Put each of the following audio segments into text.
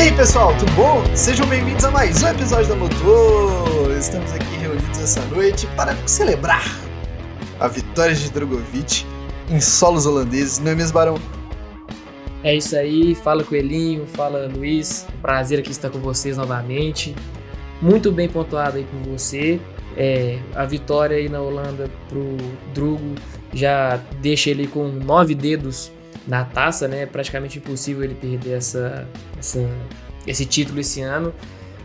aí pessoal, tudo bom? Sejam bem-vindos a mais um episódio da Motor. Estamos aqui reunidos essa noite para celebrar a vitória de Drogovic em solos holandeses, não é mesmo, Barão? É isso aí, fala Coelhinho, fala Luiz, prazer aqui estar com vocês novamente. Muito bem pontuado aí por você. É, a vitória aí na Holanda pro Drugo já deixa ele com nove dedos na taça, né? É praticamente impossível ele perder essa, essa, esse título esse ano.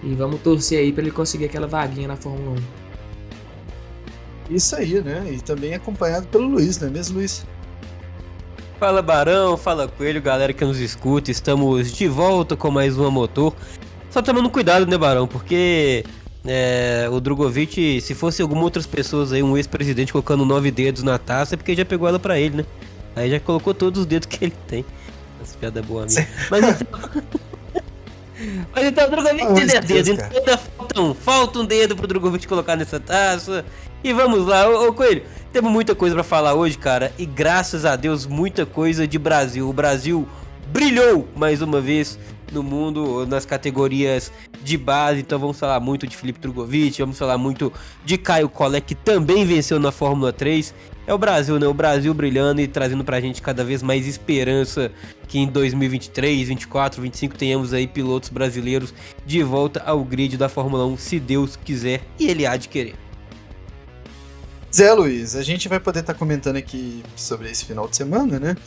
E vamos torcer aí para ele conseguir aquela vaguinha na Fórmula 1. Isso aí, né? E também acompanhado pelo Luiz, não é mesmo, Luiz? Fala Barão, fala Coelho, galera que nos escuta. Estamos de volta com mais uma motor. Só tomando cuidado, né, Barão? Porque é, o Drogovic, se fosse alguma outras pessoas aí, um ex-presidente colocando nove dedos na taça, é porque já pegou ela pra ele, né? Aí já colocou todos os dedos que ele tem. Essa piada é boa minha. Mas então. Mas então o Drogovic tem 10 dedos. Então ainda falta um, falta um dedo pro Drogovic colocar nessa taça. E vamos lá, ô, ô Coelho. Temos muita coisa para falar hoje, cara. E graças a Deus, muita coisa de Brasil. O Brasil brilhou mais uma vez no mundo nas categorias de base. Então vamos falar muito de Felipe Drogovic, vamos falar muito de Caio Collet, que também venceu na Fórmula 3. É o Brasil, né? O Brasil brilhando e trazendo pra gente cada vez mais esperança que em 2023, 24, 25 tenhamos aí pilotos brasileiros de volta ao grid da Fórmula 1, se Deus quiser e ele há de querer. Zé Luiz, a gente vai poder estar tá comentando aqui sobre esse final de semana, né?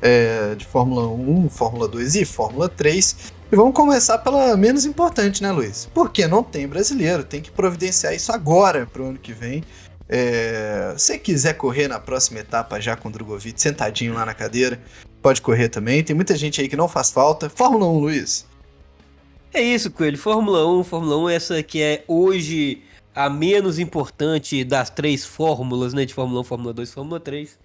É, de Fórmula 1, Fórmula 2 e Fórmula 3. E vamos começar pela menos importante, né, Luiz? Porque não tem brasileiro, tem que providenciar isso agora para o ano que vem. É, se quiser correr na próxima etapa já com o Drogovic sentadinho lá na cadeira, pode correr também. Tem muita gente aí que não faz falta. Fórmula 1, Luiz. É isso, Coelho. Fórmula 1, Fórmula 1, essa que é hoje a menos importante das três fórmulas, né? De Fórmula 1, Fórmula 2 Fórmula 3.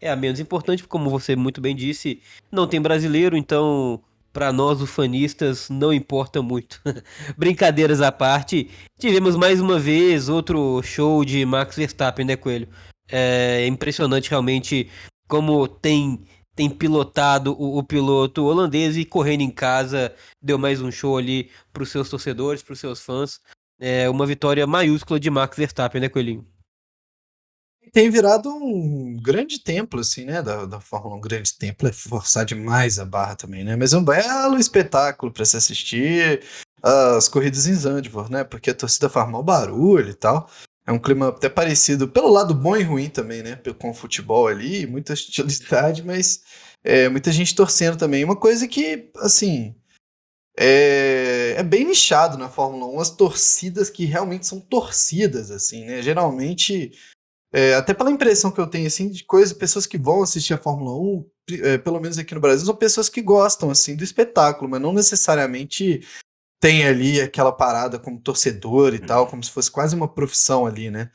É a menos importante, como você muito bem disse, não tem brasileiro, então para nós, ufanistas, não importa muito. Brincadeiras à parte, tivemos mais uma vez outro show de Max Verstappen, né, Coelho? É impressionante realmente como tem tem pilotado o, o, piloto holandês e correndo em casa deu mais um show ali para os seus torcedores, para os seus fãs. É uma vitória maiúscula de Max Verstappen, né, Coelhinho? Tem virado um grande templo, assim, né? Da, da Fórmula 1, um grande templo é forçar demais a barra também, né? Mas é um belo espetáculo para se assistir as corridas em Zandvoort, né? Porque a torcida faz mal barulho e tal. É um clima até parecido, pelo lado bom e ruim também, né? Com o futebol ali, muita hostilidade, mas é, muita gente torcendo também. Uma coisa que, assim, é, é, bem nichado na Fórmula 1 as torcidas que realmente são torcidas, assim, né? Geralmente é, até pela impressão que eu tenho, assim, de coisas, pessoas que vão assistir a Fórmula 1, é, pelo menos aqui no Brasil, são pessoas que gostam, assim, do espetáculo, mas não necessariamente tem ali aquela parada como torcedor e tal, como se fosse quase uma profissão ali, né?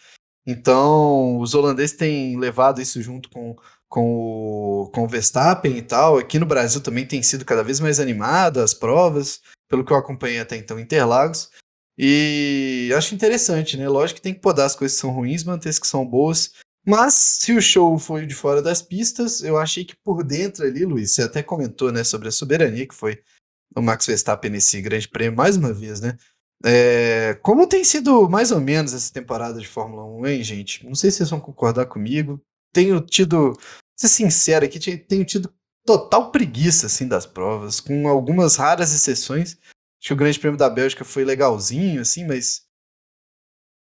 Então, os holandeses têm levado isso junto com, com, o, com o Verstappen e tal. Aqui no Brasil também tem sido cada vez mais animada as provas, pelo que eu acompanhei até então Interlagos. E acho interessante, né? Lógico que tem que podar as coisas que são ruins, manter as que são boas. Mas se o show foi de fora das pistas, eu achei que por dentro ali, Luiz, você até comentou, né, sobre a soberania que foi o Max Verstappen nesse grande prêmio, mais uma vez, né? É, como tem sido mais ou menos essa temporada de Fórmula 1, hein, gente? Não sei se vocês vão concordar comigo. Tenho tido, ser sincero aqui, tenho tido total preguiça, assim, das provas, com algumas raras exceções. Acho que o Grande Prêmio da Bélgica foi legalzinho, assim, mas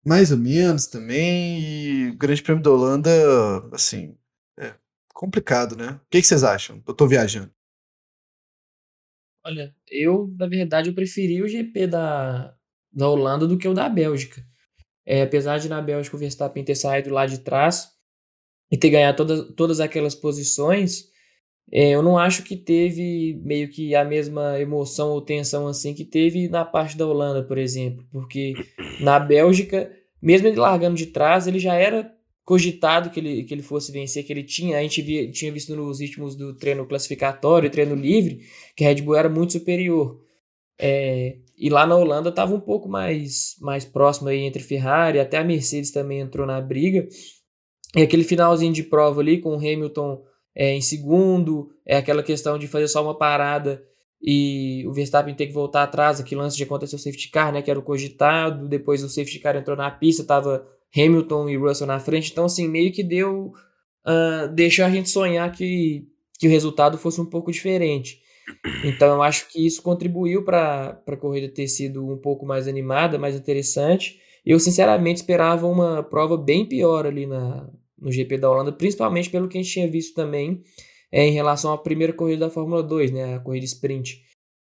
mais ou menos também. E o Grande Prêmio da Holanda, assim, é complicado, né? O que, que vocês acham? Eu tô viajando. Olha, eu, na verdade, eu preferi o GP da, da Holanda do que o da Bélgica. É, apesar de na Bélgica o Verstappen ter saído lá de trás e ter ganhado todas, todas aquelas posições, é, eu não acho que teve meio que a mesma emoção ou tensão assim que teve na parte da Holanda, por exemplo, porque na Bélgica, mesmo ele largando de trás, ele já era cogitado que ele, que ele fosse vencer, que ele tinha, a gente via, tinha visto nos ritmos do treino classificatório, treino livre, que a Red Bull era muito superior. É, e lá na Holanda estava um pouco mais, mais próximo aí entre Ferrari, até a Mercedes também entrou na briga. E aquele finalzinho de prova ali com o Hamilton é, em segundo, é aquela questão de fazer só uma parada e o Verstappen tem que voltar atrás, aquele lance de acontecer o safety car, né, que era o cogitado, depois o safety car entrou na pista, tava Hamilton e Russell na frente, então assim, meio que deu, uh, deixou a gente sonhar que, que o resultado fosse um pouco diferente. Então eu acho que isso contribuiu para a corrida ter sido um pouco mais animada, mais interessante. Eu sinceramente esperava uma prova bem pior ali na, no GP da Holanda, principalmente pelo que a gente tinha visto também é, em relação à primeira corrida da Fórmula 2, né, a corrida sprint.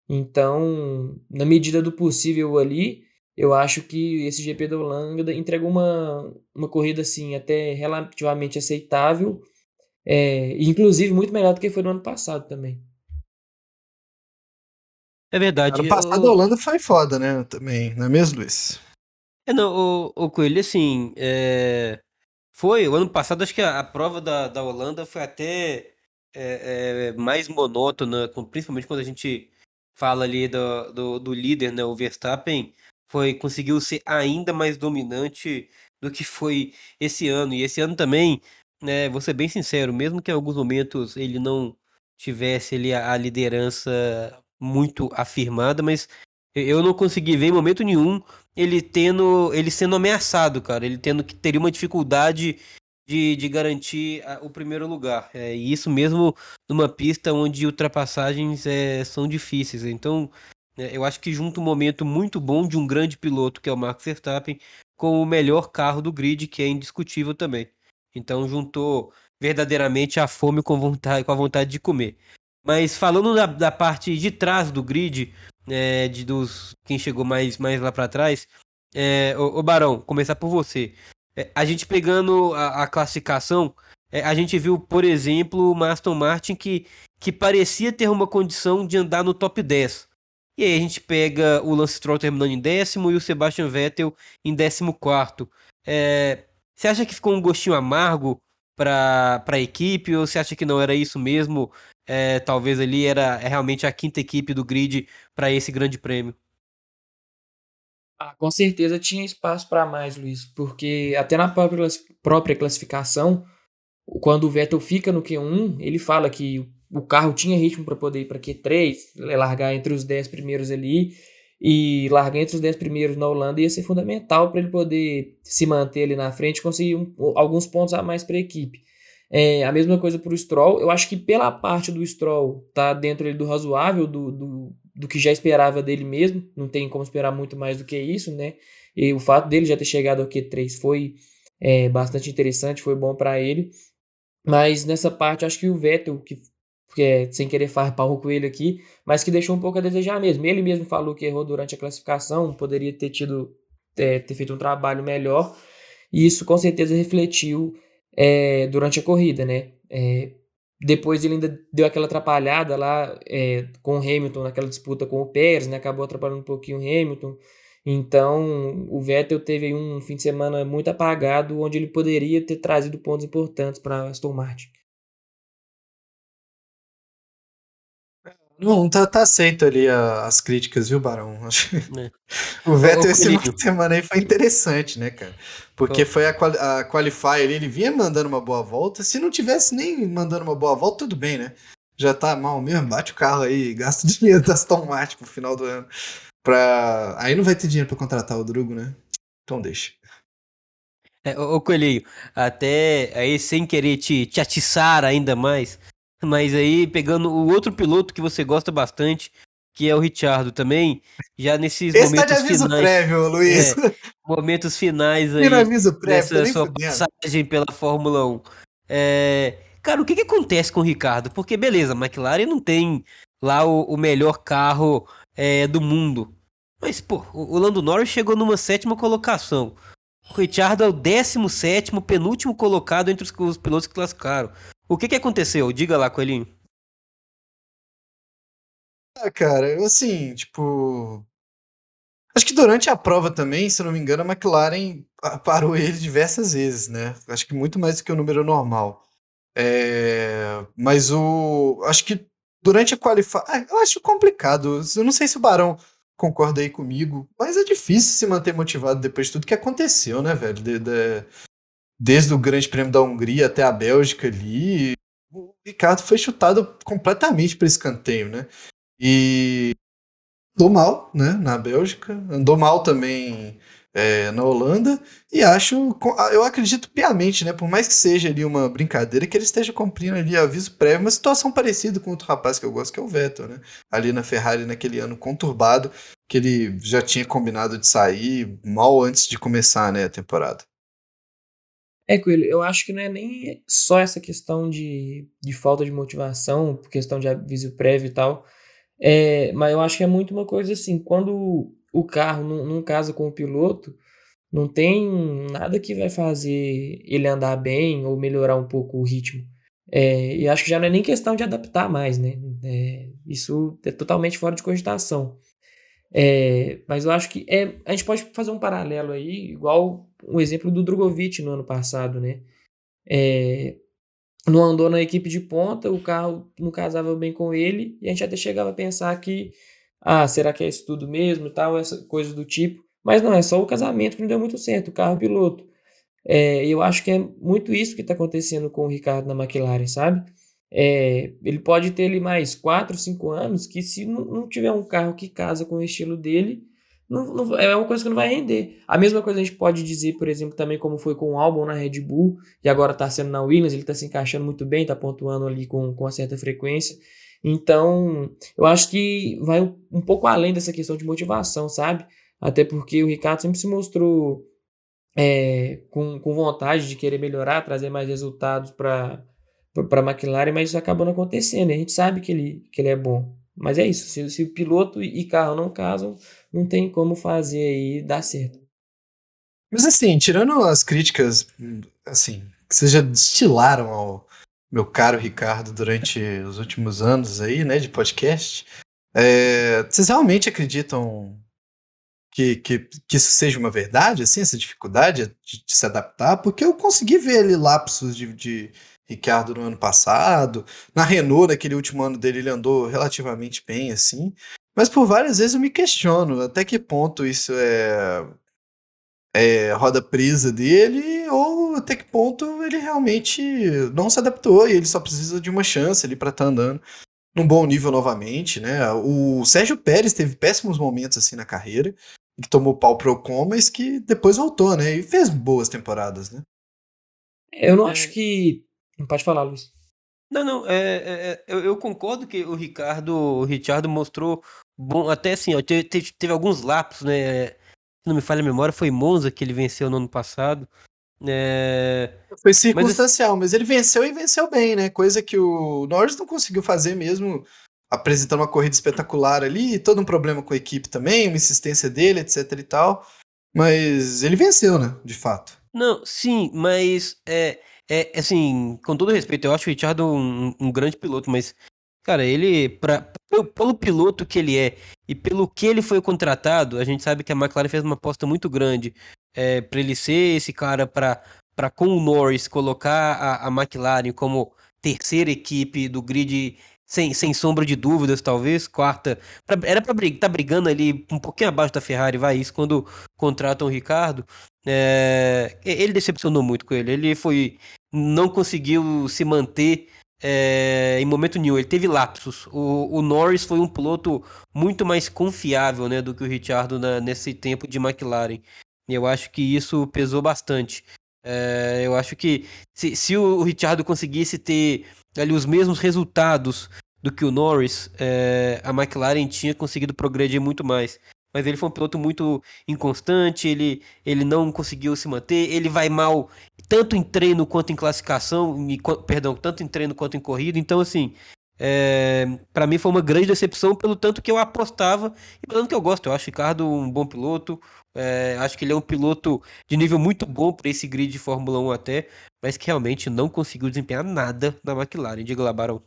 Então, na medida do possível ali, eu acho que esse GP da Holanda entregou uma, uma corrida assim até relativamente aceitável, é, inclusive muito melhor do que foi no ano passado também. É verdade. Ano passado a Holanda foi foda, né? Também, não é mesmo, Luiz? É, não, o, o Coelho, assim, é... foi, o ano passado acho que a, a prova da, da Holanda foi até é, é, mais monótona, principalmente quando a gente fala ali do, do, do, líder, né, o Verstappen, foi conseguiu ser ainda mais dominante do que foi esse ano. E esse ano também, né, vou ser bem sincero, mesmo que em alguns momentos ele não tivesse ali a, a liderança muito afirmada, mas eu não consegui ver em momento nenhum ele tendo ele sendo ameaçado, cara, ele tendo que teria uma dificuldade de, de garantir a, o primeiro lugar. É, e isso mesmo numa pista onde ultrapassagens é, são difíceis. Então, é, eu acho que junta um momento muito bom de um grande piloto, que é o Max Verstappen, com o melhor carro do grid, que é indiscutível também. Então, juntou verdadeiramente a fome com, vontade, com a vontade de comer. Mas falando da, da parte de trás do grid, é, de dos quem chegou mais, mais lá para trás, é, o, o Barão, começar por você. É, a gente pegando a, a classificação, é, a gente viu, por exemplo, o Aston Martin que, que parecia ter uma condição de andar no top 10. E aí a gente pega o Lance Stroll terminando em décimo e o Sebastian Vettel em décimo quarto. É, você acha que ficou um gostinho amargo para a equipe ou você acha que não era isso mesmo? É, talvez ali era é realmente a quinta equipe do grid para esse grande prêmio. Ah, com certeza tinha espaço para mais, Luiz, porque até na própria, classificação, quando o Vettel fica no Q1, ele fala que o carro tinha ritmo para poder ir para Q3, largar entre os 10 primeiros ali, e largar entre os 10 primeiros na Holanda ia ser fundamental para ele poder se manter ali na frente e conseguir um, alguns pontos a mais para a equipe. É, a mesma coisa para o Stroll, eu acho que pela parte do Stroll tá dentro do razoável, do, do do que já esperava dele mesmo, não tem como esperar muito mais do que isso, né? E o fato dele já ter chegado ao Q3 foi é, bastante interessante, foi bom para ele. Mas nessa parte, acho que o Vettel, que, que é, sem querer farpar o coelho aqui, mas que deixou um pouco a desejar mesmo. Ele mesmo falou que errou durante a classificação, poderia ter tido é, ter feito um trabalho melhor, e isso com certeza refletiu é, durante a corrida, né? É, depois ele ainda deu aquela atrapalhada lá é, com o Hamilton naquela disputa com o Pérez, né? Acabou atrapalhando um pouquinho o Hamilton. Então, o Vettel teve um fim de semana muito apagado, onde ele poderia ter trazido pontos importantes para Aston Martin. Não, tá, tá aceito ali as críticas, viu, Barão? É. o Vettel esse fim de semana aí foi interessante, né, cara? Porque foi a, quali a Qualify ali, ele vinha mandando uma boa volta. Se não tivesse nem mandando uma boa volta, tudo bem, né? Já tá mal mesmo, bate o carro aí, gasta dinheiro da Aston Martin pro final do ano. Pra... Aí não vai ter dinheiro pra contratar o Drugo, né? Então deixa. É, ô, Coelhinho, até aí sem querer te, te atiçar ainda mais, mas aí, pegando o outro piloto que você gosta bastante, que é o Richardo também, já nesses Esse momentos tá de aviso finais. prévio, Luiz. É, momentos finais aí. aviso prévio, dessa sua passagem pela Fórmula 1. É, cara, o que, que acontece com o Ricardo? Porque, beleza, a McLaren não tem lá o, o melhor carro é, do mundo. Mas, pô, o Lando Norris chegou numa sétima colocação. O Richard é o 17 penúltimo colocado entre os, os pilotos que classificaram. O que que aconteceu? Diga lá, Coelhinho. Ah, cara, assim, tipo. Acho que durante a prova também, se não me engano, a McLaren parou ele diversas vezes, né? Acho que muito mais do que o número normal. É... Mas o. Acho que durante a qualificação. Ah, eu acho complicado. Eu não sei se o Barão concorda aí comigo, mas é difícil se manter motivado depois de tudo que aconteceu, né, velho? De, de, desde o Grande Prêmio da Hungria até a Bélgica ali, o Ricardo foi chutado completamente para escanteio, né? E andou mal, né, na Bélgica, andou mal também é, na Holanda, e acho, eu acredito piamente, né, por mais que seja ali uma brincadeira, que ele esteja cumprindo ali aviso prévio, uma situação parecida com outro rapaz que eu gosto, que é o Vettel, né, ali na Ferrari naquele ano conturbado, que ele já tinha combinado de sair mal antes de começar, né, a temporada. É, Coelho, eu acho que não é nem só essa questão de, de falta de motivação, questão de aviso prévio e tal, é, mas eu acho que é muito uma coisa assim, quando o carro não, não casa com o piloto, não tem nada que vai fazer ele andar bem ou melhorar um pouco o ritmo. É, e acho que já não é nem questão de adaptar mais, né? É, isso é totalmente fora de cogitação. É, mas eu acho que é, a gente pode fazer um paralelo aí, igual um exemplo do Drogovic no ano passado, né? É, não andou na equipe de ponta, o carro não casava bem com ele, e a gente até chegava a pensar que, ah, será que é isso tudo mesmo tal, essa coisa do tipo. Mas não, é só o casamento que não deu muito certo, o carro piloto. É, eu acho que é muito isso que está acontecendo com o Ricardo na McLaren, sabe? É, ele pode ter ali mais 4, 5 anos, que se não, não tiver um carro que casa com o estilo dele, não, não, é uma coisa que não vai render. A mesma coisa a gente pode dizer, por exemplo, também como foi com o Albon na Red Bull, e agora está sendo na Williams, ele está se encaixando muito bem, está pontuando ali com, com uma certa frequência. Então, eu acho que vai um pouco além dessa questão de motivação, sabe? Até porque o Ricardo sempre se mostrou é, com, com vontade de querer melhorar, trazer mais resultados para a McLaren, mas isso acabou não acontecendo. A gente sabe que ele, que ele é bom. Mas é isso, se, se o piloto e carro não casam, não tem como fazer aí dar certo. Mas assim, tirando as críticas, assim, que vocês já destilaram ao meu caro Ricardo durante os últimos anos aí, né, de podcast, é, vocês realmente acreditam que, que, que, isso seja uma verdade, assim, essa dificuldade de, de se adaptar? Porque eu consegui ver ali lapsos de, de Ricardo no ano passado. Na Renault, naquele último ano dele, ele andou relativamente bem, assim. Mas por várias vezes eu me questiono até que ponto isso é, é roda presa dele ou até que ponto ele realmente não se adaptou e ele só precisa de uma chance ali para estar tá andando num bom nível novamente, né? O Sérgio Pérez teve péssimos momentos assim na carreira, que tomou pau pro Ocon, mas que depois voltou, né? E fez boas temporadas, né? Eu não acho que Pode falar, Luiz. Não, não, é, é, é, eu, eu, concordo que o Ricardo, o Richard mostrou bom, até assim, ó, teve, teve, alguns lapsos, né? Se não me falha a memória, foi Monza que ele venceu no ano passado. É... Foi circunstancial, mas, mas, ele venceu e venceu bem, né? Coisa que o Norris não conseguiu fazer mesmo, apresentando uma corrida espetacular ali, todo um problema com a equipe também, uma insistência dele, etc e tal. Mas ele venceu, né? De fato. Não, sim, mas é, é, assim, com todo respeito, eu acho o Richard um, um grande piloto, mas, cara, ele, pra, pelo piloto que ele é e pelo que ele foi contratado, a gente sabe que a McLaren fez uma aposta muito grande é, para ele ser esse cara para com o Norris colocar a, a McLaren como terceira equipe do grid sem, sem sombra de dúvidas, talvez, quarta. Pra, era para estar tá brigando ali um pouquinho abaixo da Ferrari, vai isso, quando contratam o Ricardo. É, ele decepcionou muito com ele. Ele foi não conseguiu se manter é, em momento nenhum. Ele teve lapsos. O, o, Norris foi um piloto muito mais confiável né, do que o Ricciardo na, nesse tempo de McLaren. E eu acho que isso pesou bastante. É, eu acho que se, se o, o Ricciardo conseguisse ter ali os mesmos resultados do que o Norris, é, a McLaren tinha conseguido progredir muito mais mas ele foi um piloto muito inconstante, ele, ele não conseguiu se manter, ele vai mal tanto em treino quanto em classificação, e, perdão, tanto em treino quanto em corrida, então assim, é, para mim foi uma grande decepção pelo tanto que eu apostava e pelo tanto que eu gosto, eu acho o Ricardo um bom piloto, é, acho que ele é um piloto de nível muito bom para esse grid de Fórmula 1 até, mas que realmente não conseguiu desempenhar nada na McLaren, diga lá, Barão.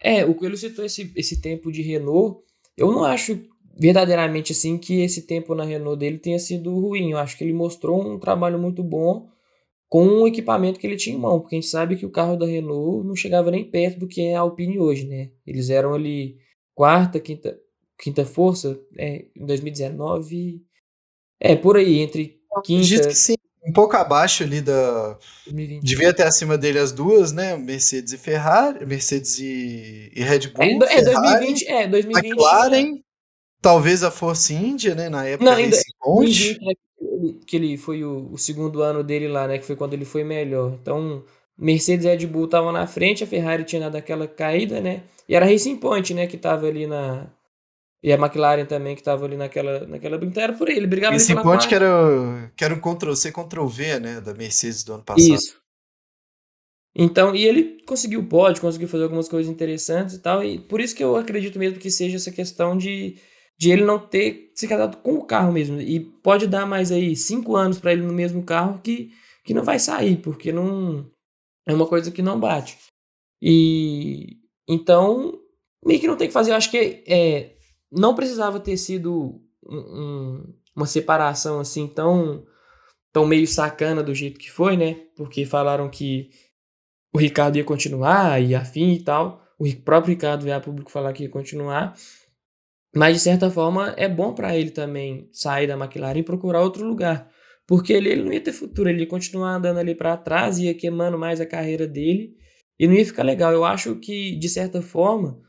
É, o Coelho citou esse, esse tempo de Renault, eu não acho verdadeiramente assim que esse tempo na Renault dele tenha sido ruim. Eu acho que ele mostrou um trabalho muito bom com o equipamento que ele tinha em mão, porque a gente sabe que o carro da Renault não chegava nem perto do que é a Alpine hoje, né? Eles eram ali quarta, quinta, quinta força é, em 2019. É, por aí, entre quinta. que sim. Um pouco abaixo ali da. 2020. Devia ter acima dele as duas, né? Mercedes e Ferrari, Mercedes e, e Red Bull. É, é, Ferrari, 2020, é, 2020. McLaren, talvez a Force India, né? Na época Não, da ainda- Racing Point. 2020, né, que ele- foi o, o segundo ano dele lá, né? Que foi quando ele foi melhor. Então, Mercedes e Red Bull estavam na frente, a Ferrari tinha dado aquela caída, né? E era Racing Point, né? Que tava ali na. E a McLaren também, que tava ali naquela, naquela brincadeira. Era por ele, brigava Point quarta. que era, que era um Ctrl-C, Ctrl-V, né? Da Mercedes do ano passado. Isso. Então, e ele conseguiu o pódio, conseguiu fazer algumas coisas interessantes e tal, e por isso que eu acredito mesmo que seja essa questão de, de ele não ter se casado com o carro mesmo. E pode dar mais aí cinco anos para ele no mesmo carro que, que não vai sair, porque não é uma coisa que não bate. E então, meio que não tem que fazer. Eu acho que é, não precisava ter sido um- um- uma separação assim tão, tão meio sacana do jeito que foi, né? Porque falaram que o Ricardo ia continuar e afim e tal. O Ri- próprio Ricardo veio a público falar que ia continuar. Mas, de certa forma, é bom para ele também sair da McLaren e procurar outro lugar. Porque ele, ele não ia ter futuro, ele ia continuar andando ali para trás, ia queimando mais a carreira dele e não ia ficar legal. Eu acho que, de certa forma,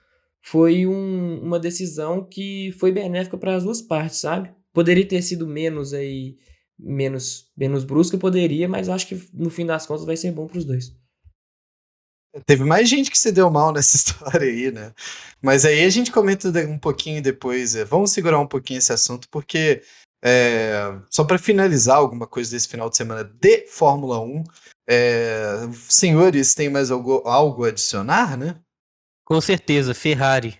foi um- uma decisão que foi benéfica para as duas partes, sabe? Poderia ter sido menos aí, menos, menos brusca, poderia, mas acho que no fim das contas vai ser bom para os dois. Teve mais gente que se deu mal nessa história aí, né? Mas aí a gente comenta um pouquinho depois. é, Vamos segurar um pouquinho esse assunto, porque é, só para finalizar alguma coisa desse final de semana de Fórmula 1, é, senhores, tem mais algo, algo a adicionar, né? Com certeza, Ferrari.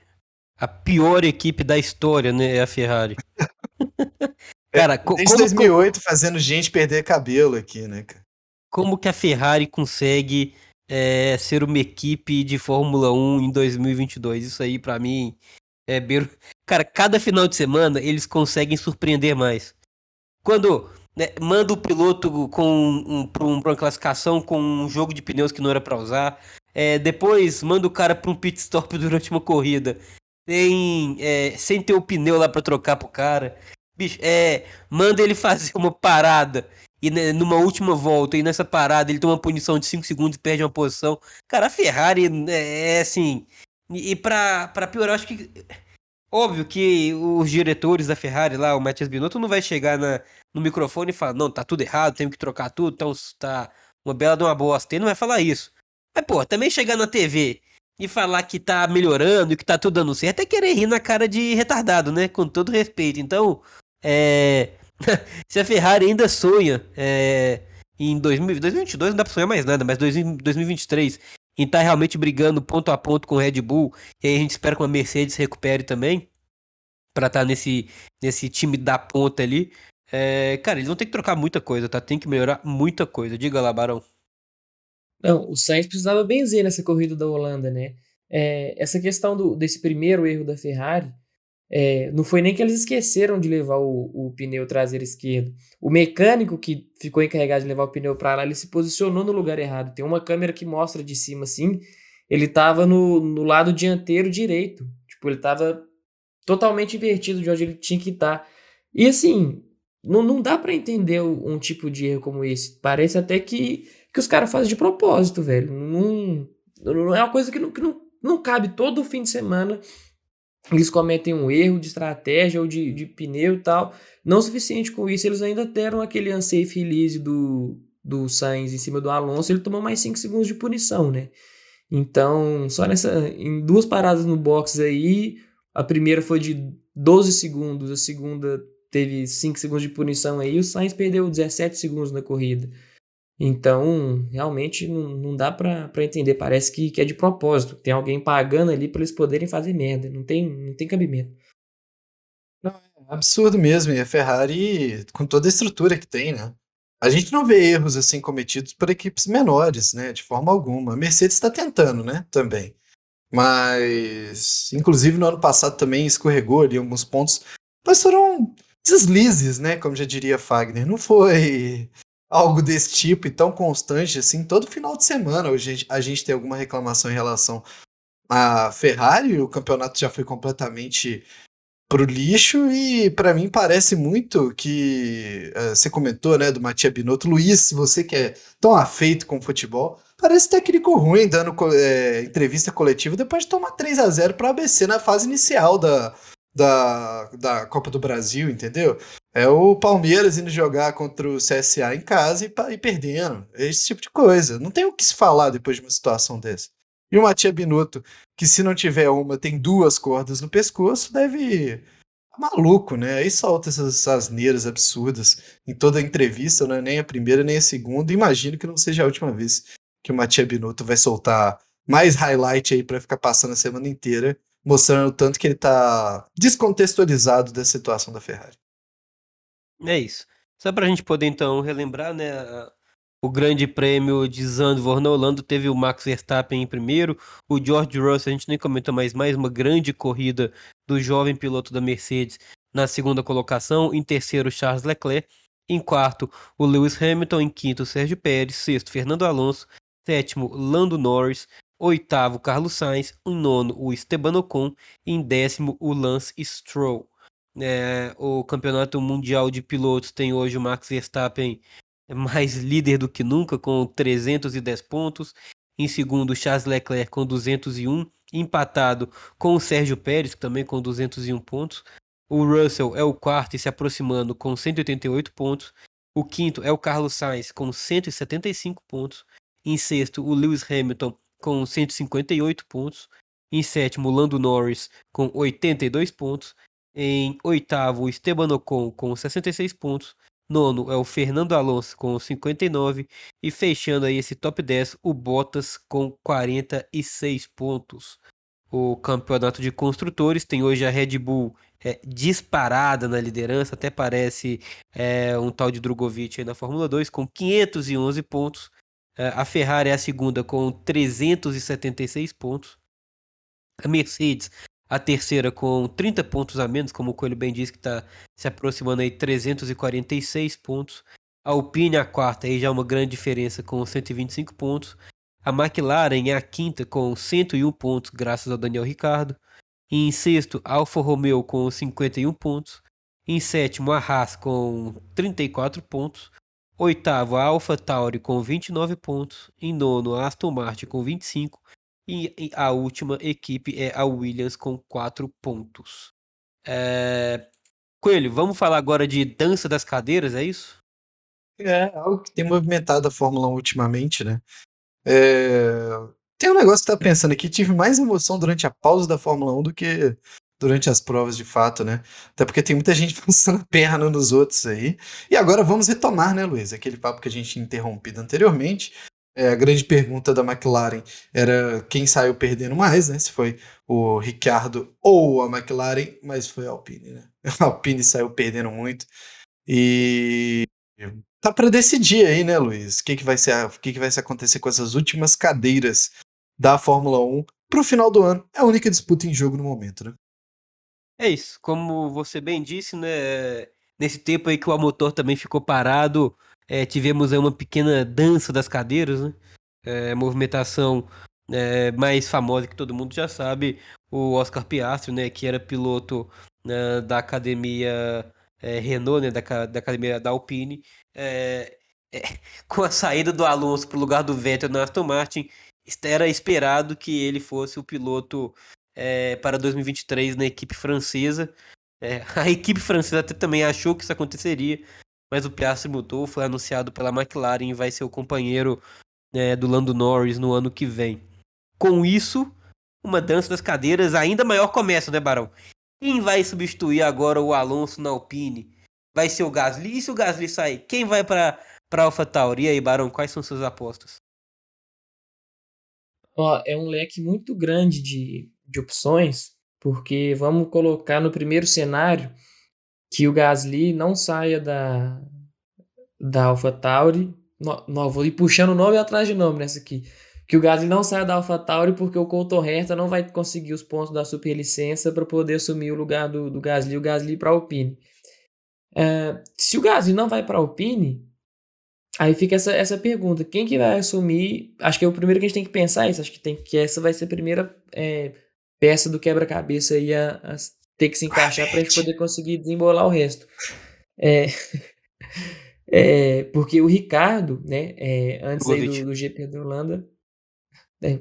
A pior equipe da história, né? É a Ferrari. Cara, co- Desde como, 2008 fazendo gente perder cabelo aqui, né, cara? como que a Ferrari consegue é, ser uma equipe de Fórmula 1 em 2022? Isso aí, pra mim, é beiro... Cara, cada final de semana eles conseguem surpreender mais. Quando né, manda o piloto com um, um- pra uma classificação com um jogo de pneus que não era pra usar, é, depois manda o cara pra um pit stop durante uma corrida, sem, é, sem ter o pneu lá pra trocar pro cara. Bicho, é, manda ele fazer uma parada e né, numa última volta, e nessa parada ele toma uma punição de 5 segundos e perde uma posição. Cara, a Ferrari é, é assim. E, e pra, pra piorar, acho que. Óbvio que os diretores da Ferrari lá, o Matheus Binotto, não vai chegar na, no microfone e falar, não, tá tudo errado, temos que trocar tudo, então tá uma bela de uma bosta. Ele não vai falar isso. Mas, pô, também chegar na TV e falar que tá melhorando e que tá tudo dando certo é querer rir na cara de retardado, né? Com todo respeito. Então, é. Se a Ferrari ainda sonha é, em 2000 2022, não dá pra sonhar mais nada, mas 2000 2023, em estar realmente brigando ponto a ponto com o Red Bull, e aí a gente espera que a Mercedes recupere também, pra estar nesse, nesse time da ponta ali. É, cara, eles vão ter que trocar muita coisa, tá? Tem que melhorar muita coisa. Diga lá, Barão. Não, o Sainz precisava benzer nessa corrida da Holanda, né? É, essa questão do, desse primeiro erro da Ferrari, é, não foi nem que eles esqueceram de levar o, o pneu traseiro esquerdo. O mecânico que ficou encarregado de levar o pneu para lá, ele se posicionou no lugar errado. Tem uma câmera que mostra de cima assim, ele estava no, no lado dianteiro direito. Tipo, ele estava totalmente invertido de onde ele tinha que estar. E assim, não, não dá para entender um tipo de erro como esse. Parece até que, que os caras fazem de propósito, velho. Não, não é uma coisa que, não, que não, não cabe todo fim de semana. Eles cometem um erro de estratégia ou de, de pneu e tal. Não suficiente com isso, eles ainda deram aquele unsafe release do, do Sainz em cima do Alonso. Ele tomou mais 5 segundos de punição, né? Então, só nessa. Em duas paradas no box aí, a primeira foi de 12 segundos, a segunda teve 5 segundos de punição aí, o Sainz perdeu 17 segundos na corrida. Então, realmente não, não dá pra entender. Parece que, que é de propósito. Tem alguém pagando ali pra eles poderem fazer merda. Não tem, não tem cabimento. Absurdo mesmo. E a Ferrari, com toda a estrutura que tem, né? A gente não vê erros assim cometidos por equipes menores, né? De forma alguma. A Mercedes está tentando, né? Também. Mas, inclusive no ano passado também escorregou ali alguns pontos. Mas foram deslizes, né? Como já diria Fagner. Não foi algo desse tipo e tão constante assim. Todo final de semana hoje a gente tem alguma reclamação em relação à Ferrari. O campeonato já foi completamente pro lixo e para mim parece muito que uh, você comentou, né, do Matia Binotto, Luiz, você que é tão afeito com futebol, parece técnico ruim dando é, entrevista coletiva depois de tomar 3 a 0 para ABC na fase inicial da, da, da Copa do Brasil, entendeu? É o Palmeiras indo jogar contra o CSA em casa e, e perdendo. É esse tipo de coisa. Não tem o que se falar depois de uma situação dessa. E o Matia Binotto, que se não tiver uma, tem duas cordas no pescoço, deve. Maluco, né? Aí solta essas asneiras absurdas em toda a entrevista, não é nem a primeira nem a segunda. Imagino que não seja a última vez que o Matia Binotto vai soltar mais highlight aí para ficar passando a semana inteira, mostrando o tanto que ele tá descontextualizado da situação da Ferrari. É isso. Só pra gente poder então relembrar, né, o grande prêmio de Zandvoort na Holanda teve o Max Verstappen em primeiro, o George Russell, a gente nem comentou mais, mais uma grande corrida do jovem piloto da Mercedes na segunda colocação, em terceiro Charles Leclerc, em quarto o Lewis Hamilton, em quinto Sérgio Pérez, sexto Fernando Alonso, sétimo Lando Norris, oitavo Carlos Sainz, em nono o Esteban Ocon, em décimo o Lance Stroll. É, o campeonato mundial de pilotos tem hoje o Max Verstappen é mais líder do que nunca, com 310 pontos. Em segundo, Charles Leclerc com 201, empatado com o Sérgio Pérez, também com 201 pontos. O Russell é o quarto e se aproximando com 188 pontos. O quinto é o Carlos Sainz com 175 pontos. Em sexto, o Lewis Hamilton com 158 pontos. Em sétimo, Lando Norris com 82 pontos. Em oitavo, Esteban Ocon com 66 pontos. Nono é o Fernando Alonso com 59 e fechando aí esse top 10 o Bottas com 46 pontos. O campeonato de construtores tem hoje a Red Bull é, disparada na liderança, até parece é, um tal de Drogovic na Fórmula 2 com 511 pontos. É, a Ferrari é a segunda com 376 pontos. A Mercedes a terceira com 30 pontos a menos, como o Coelho bem disse, que está se aproximando aí 346 pontos. A Alpine a quarta, aí já uma grande diferença com 125 pontos. A McLaren é a quinta com 101 pontos, graças ao Daniel Ricardo. E em sexto, Alfa Romeo com 51 pontos. Em sétimo, a Haas com 34 pontos. Oitavo, a Alfa Tauri com 29 pontos. Em nono, a Aston Martin com 25. E, a última equipe é a Williams com quatro pontos. É... Coelho, vamos falar agora de dança das cadeiras, é isso? É, algo que tem movimentado a Fórmula 1 ultimamente, né? É... Tem um negócio que tá pensando aqui, tive mais emoção durante a pausa da Fórmula 1 do que durante as provas de fato, né? Até porque tem muita gente passando a perna nos outros aí. E agora vamos retomar, né, Luiz? Aquele papo que a gente tinha interrompido anteriormente é, a grande pergunta da McLaren era quem saiu perdendo mais, né? Se foi o Ricardo ou a McLaren, mas foi a Alpine, né? A Alpine saiu perdendo muito. E tá para decidir aí, né, Luiz? O que, que vai ser, o que, que vai se acontecer com essas últimas cadeiras da Fórmula 1 pro final do ano? É a única disputa em jogo no momento, né? É isso, como você bem disse, né? Nesse tempo aí que o motor também ficou parado, é, tivemos uma pequena dança das cadeiras, né? É, movimentação é, mais famosa que todo mundo já sabe, o Oscar Piastri, né, que era piloto né, da academia Renault, né, da, da academia da Alpine, com a saída do Alonso para o lugar do Vettel na Aston Martin, era esperado que ele fosse o piloto é, para 2023 na equipe francesa. a equipe francesa até também achou que isso aconteceria, mas o Piastri mudou, foi anunciado pela McLaren e vai ser o companheiro é, do Lando Norris no ano que vem. Com isso, uma dança das cadeiras ainda maior começa, né, Barão? Quem vai substituir agora o Alonso na Alpine? Vai ser o Gasly? E se o Gasly sair? Quem vai para para AlphaTauri? E aí, Barão, quais são suas apostas? Ó, é um leque muito grande de, de opções, porque vamos colocar no primeiro cenário que o Gasly não saia da, da AlphaTauri. No, no, vou ir puxando nome atrás de nome nessa aqui. Que o Gasly não saia da AlphaTauri porque o Colton Herta não vai conseguir os pontos da superlicença para poder assumir o lugar do, do Gasly, o Gasly para a Alpine. É, se o Gasly não vai para a Alpine, aí fica essa, essa pergunta: quem que vai assumir? Acho que é o primeiro que a gente tem que pensar isso. Acho que, tem, que essa vai ser a primeira é, peça do quebra-cabeça aí a, a ter que se encaixar para a gente poder conseguir desembolar o resto. É, é, porque o Ricardo, né, é, antes do, do, GP da Holanda, é,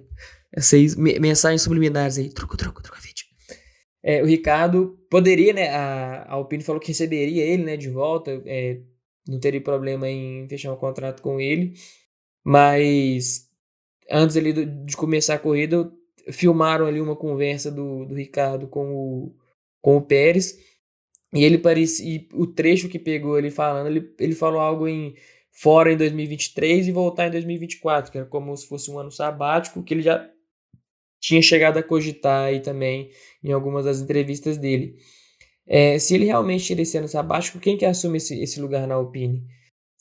essas mensagens subliminares aí, truco, truco, truco, vídeo. É, o Ricardo poderia, né, a, a Alpine falou que receberia ele, né, de volta, é, não teria problema em fechar um contrato com ele, mas antes ali de começar a corrida, filmaram ali uma conversa do, do Ricardo com o, com o Pérez, e ele parecia, o trecho que pegou ele falando, ele, ele falou algo em fora em 2023 e voltar em 2024, que era como se fosse um ano sabático, que ele já tinha chegado a cogitar aí também em algumas das entrevistas dele. É, se ele realmente tira esse ano sabático, quem que assume esse, esse lugar na Alpine?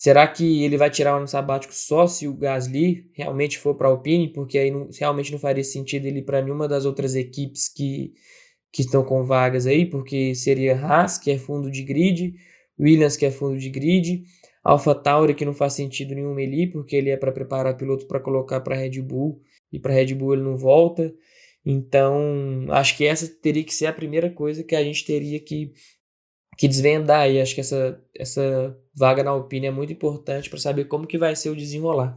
Será que ele vai tirar o ano sabático só se o Gasly realmente for para a Alpine? Porque aí não, realmente não faria sentido ele ir para nenhuma das outras equipes que, que estão com vagas aí, porque seria Haas, que é fundo de grid, Williams, que é fundo de grid, Alpha Tauri, que não faz sentido nenhum ali, porque ele é para preparar piloto para colocar para Red Bull, e para Red Bull ele não volta. Então, acho que essa teria que ser a primeira coisa que a gente teria que que desvendar aí. Acho que essa, essa vaga na Alpine é muito importante para saber como que vai ser o desenrolar.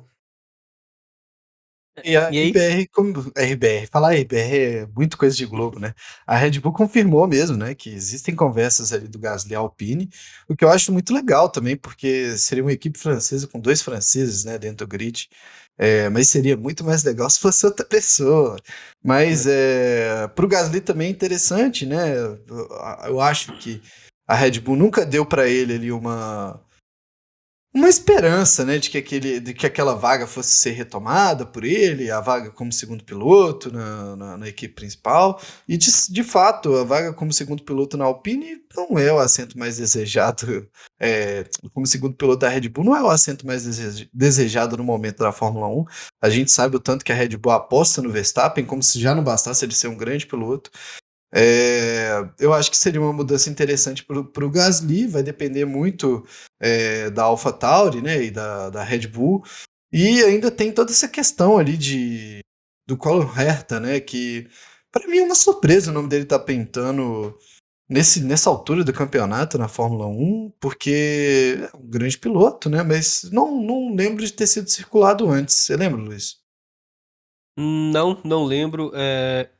E a e RBR, como, RBR, falar RBR é muito coisa de Globo, né? A Red Bull confirmou mesmo, né, que existem conversas ali do Gasly Alpine, o que eu acho muito legal também, porque seria uma equipe francesa com dois franceses, né, dentro do grid. É, mas seria muito mais legal se fosse outra pessoa. Mas é. é para o Gasly também é interessante, né? Eu, eu acho que a Red Bull nunca deu para ele ali uma uma esperança, né, de que, aquele, de que aquela vaga fosse ser retomada por ele, a vaga como segundo piloto na, na, na equipe principal, e de, de fato, a vaga como segundo piloto na Alpine não é o assento mais desejado, é, como segundo piloto da Red Bull, não é o assento mais desejado no momento da Fórmula 1, a gente sabe o tanto que a Red Bull aposta no Verstappen, como se já não bastasse ele ser um grande piloto, é, eu acho que seria uma mudança interessante para o Gasly, vai depender muito é, da AlphaTauri né, e da, da Red Bull. E ainda tem toda essa questão ali de do Colin Herta, né, que para mim é uma surpresa o nome dele tá pintando nesse, nessa altura do campeonato na Fórmula 1, porque é um grande piloto, né, mas não, não lembro de ter sido circulado antes. Você lembra, Luiz? Não, não lembro. É...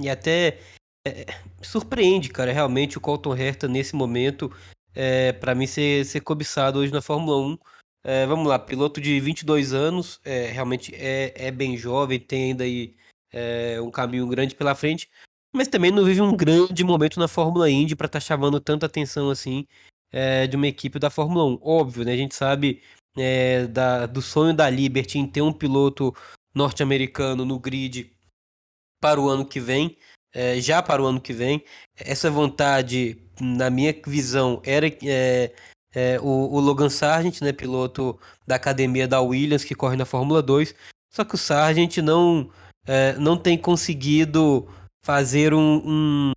E até é, surpreende, cara, realmente o Colton Herta nesse momento, é, para mim ser, ser cobiçado hoje na Fórmula 1. É, vamos lá, piloto de 22 anos, é, realmente é, é bem jovem, tem ainda aí é, um caminho grande pela frente, mas também não vive um grande momento na Fórmula Indy para estar tá chamando tanta atenção assim é, de uma equipe da Fórmula 1. Óbvio, né? A gente sabe é, da, do sonho da Liberty em ter um piloto norte-americano no grid para o ano que vem é, já para o ano que vem. Essa vontade, na minha visão, era é, é, o, o, Logan Sargent, né, piloto da academia da Williams, que corre na Fórmula 2. Só que o Sargent não, é, não tem conseguido fazer um, um,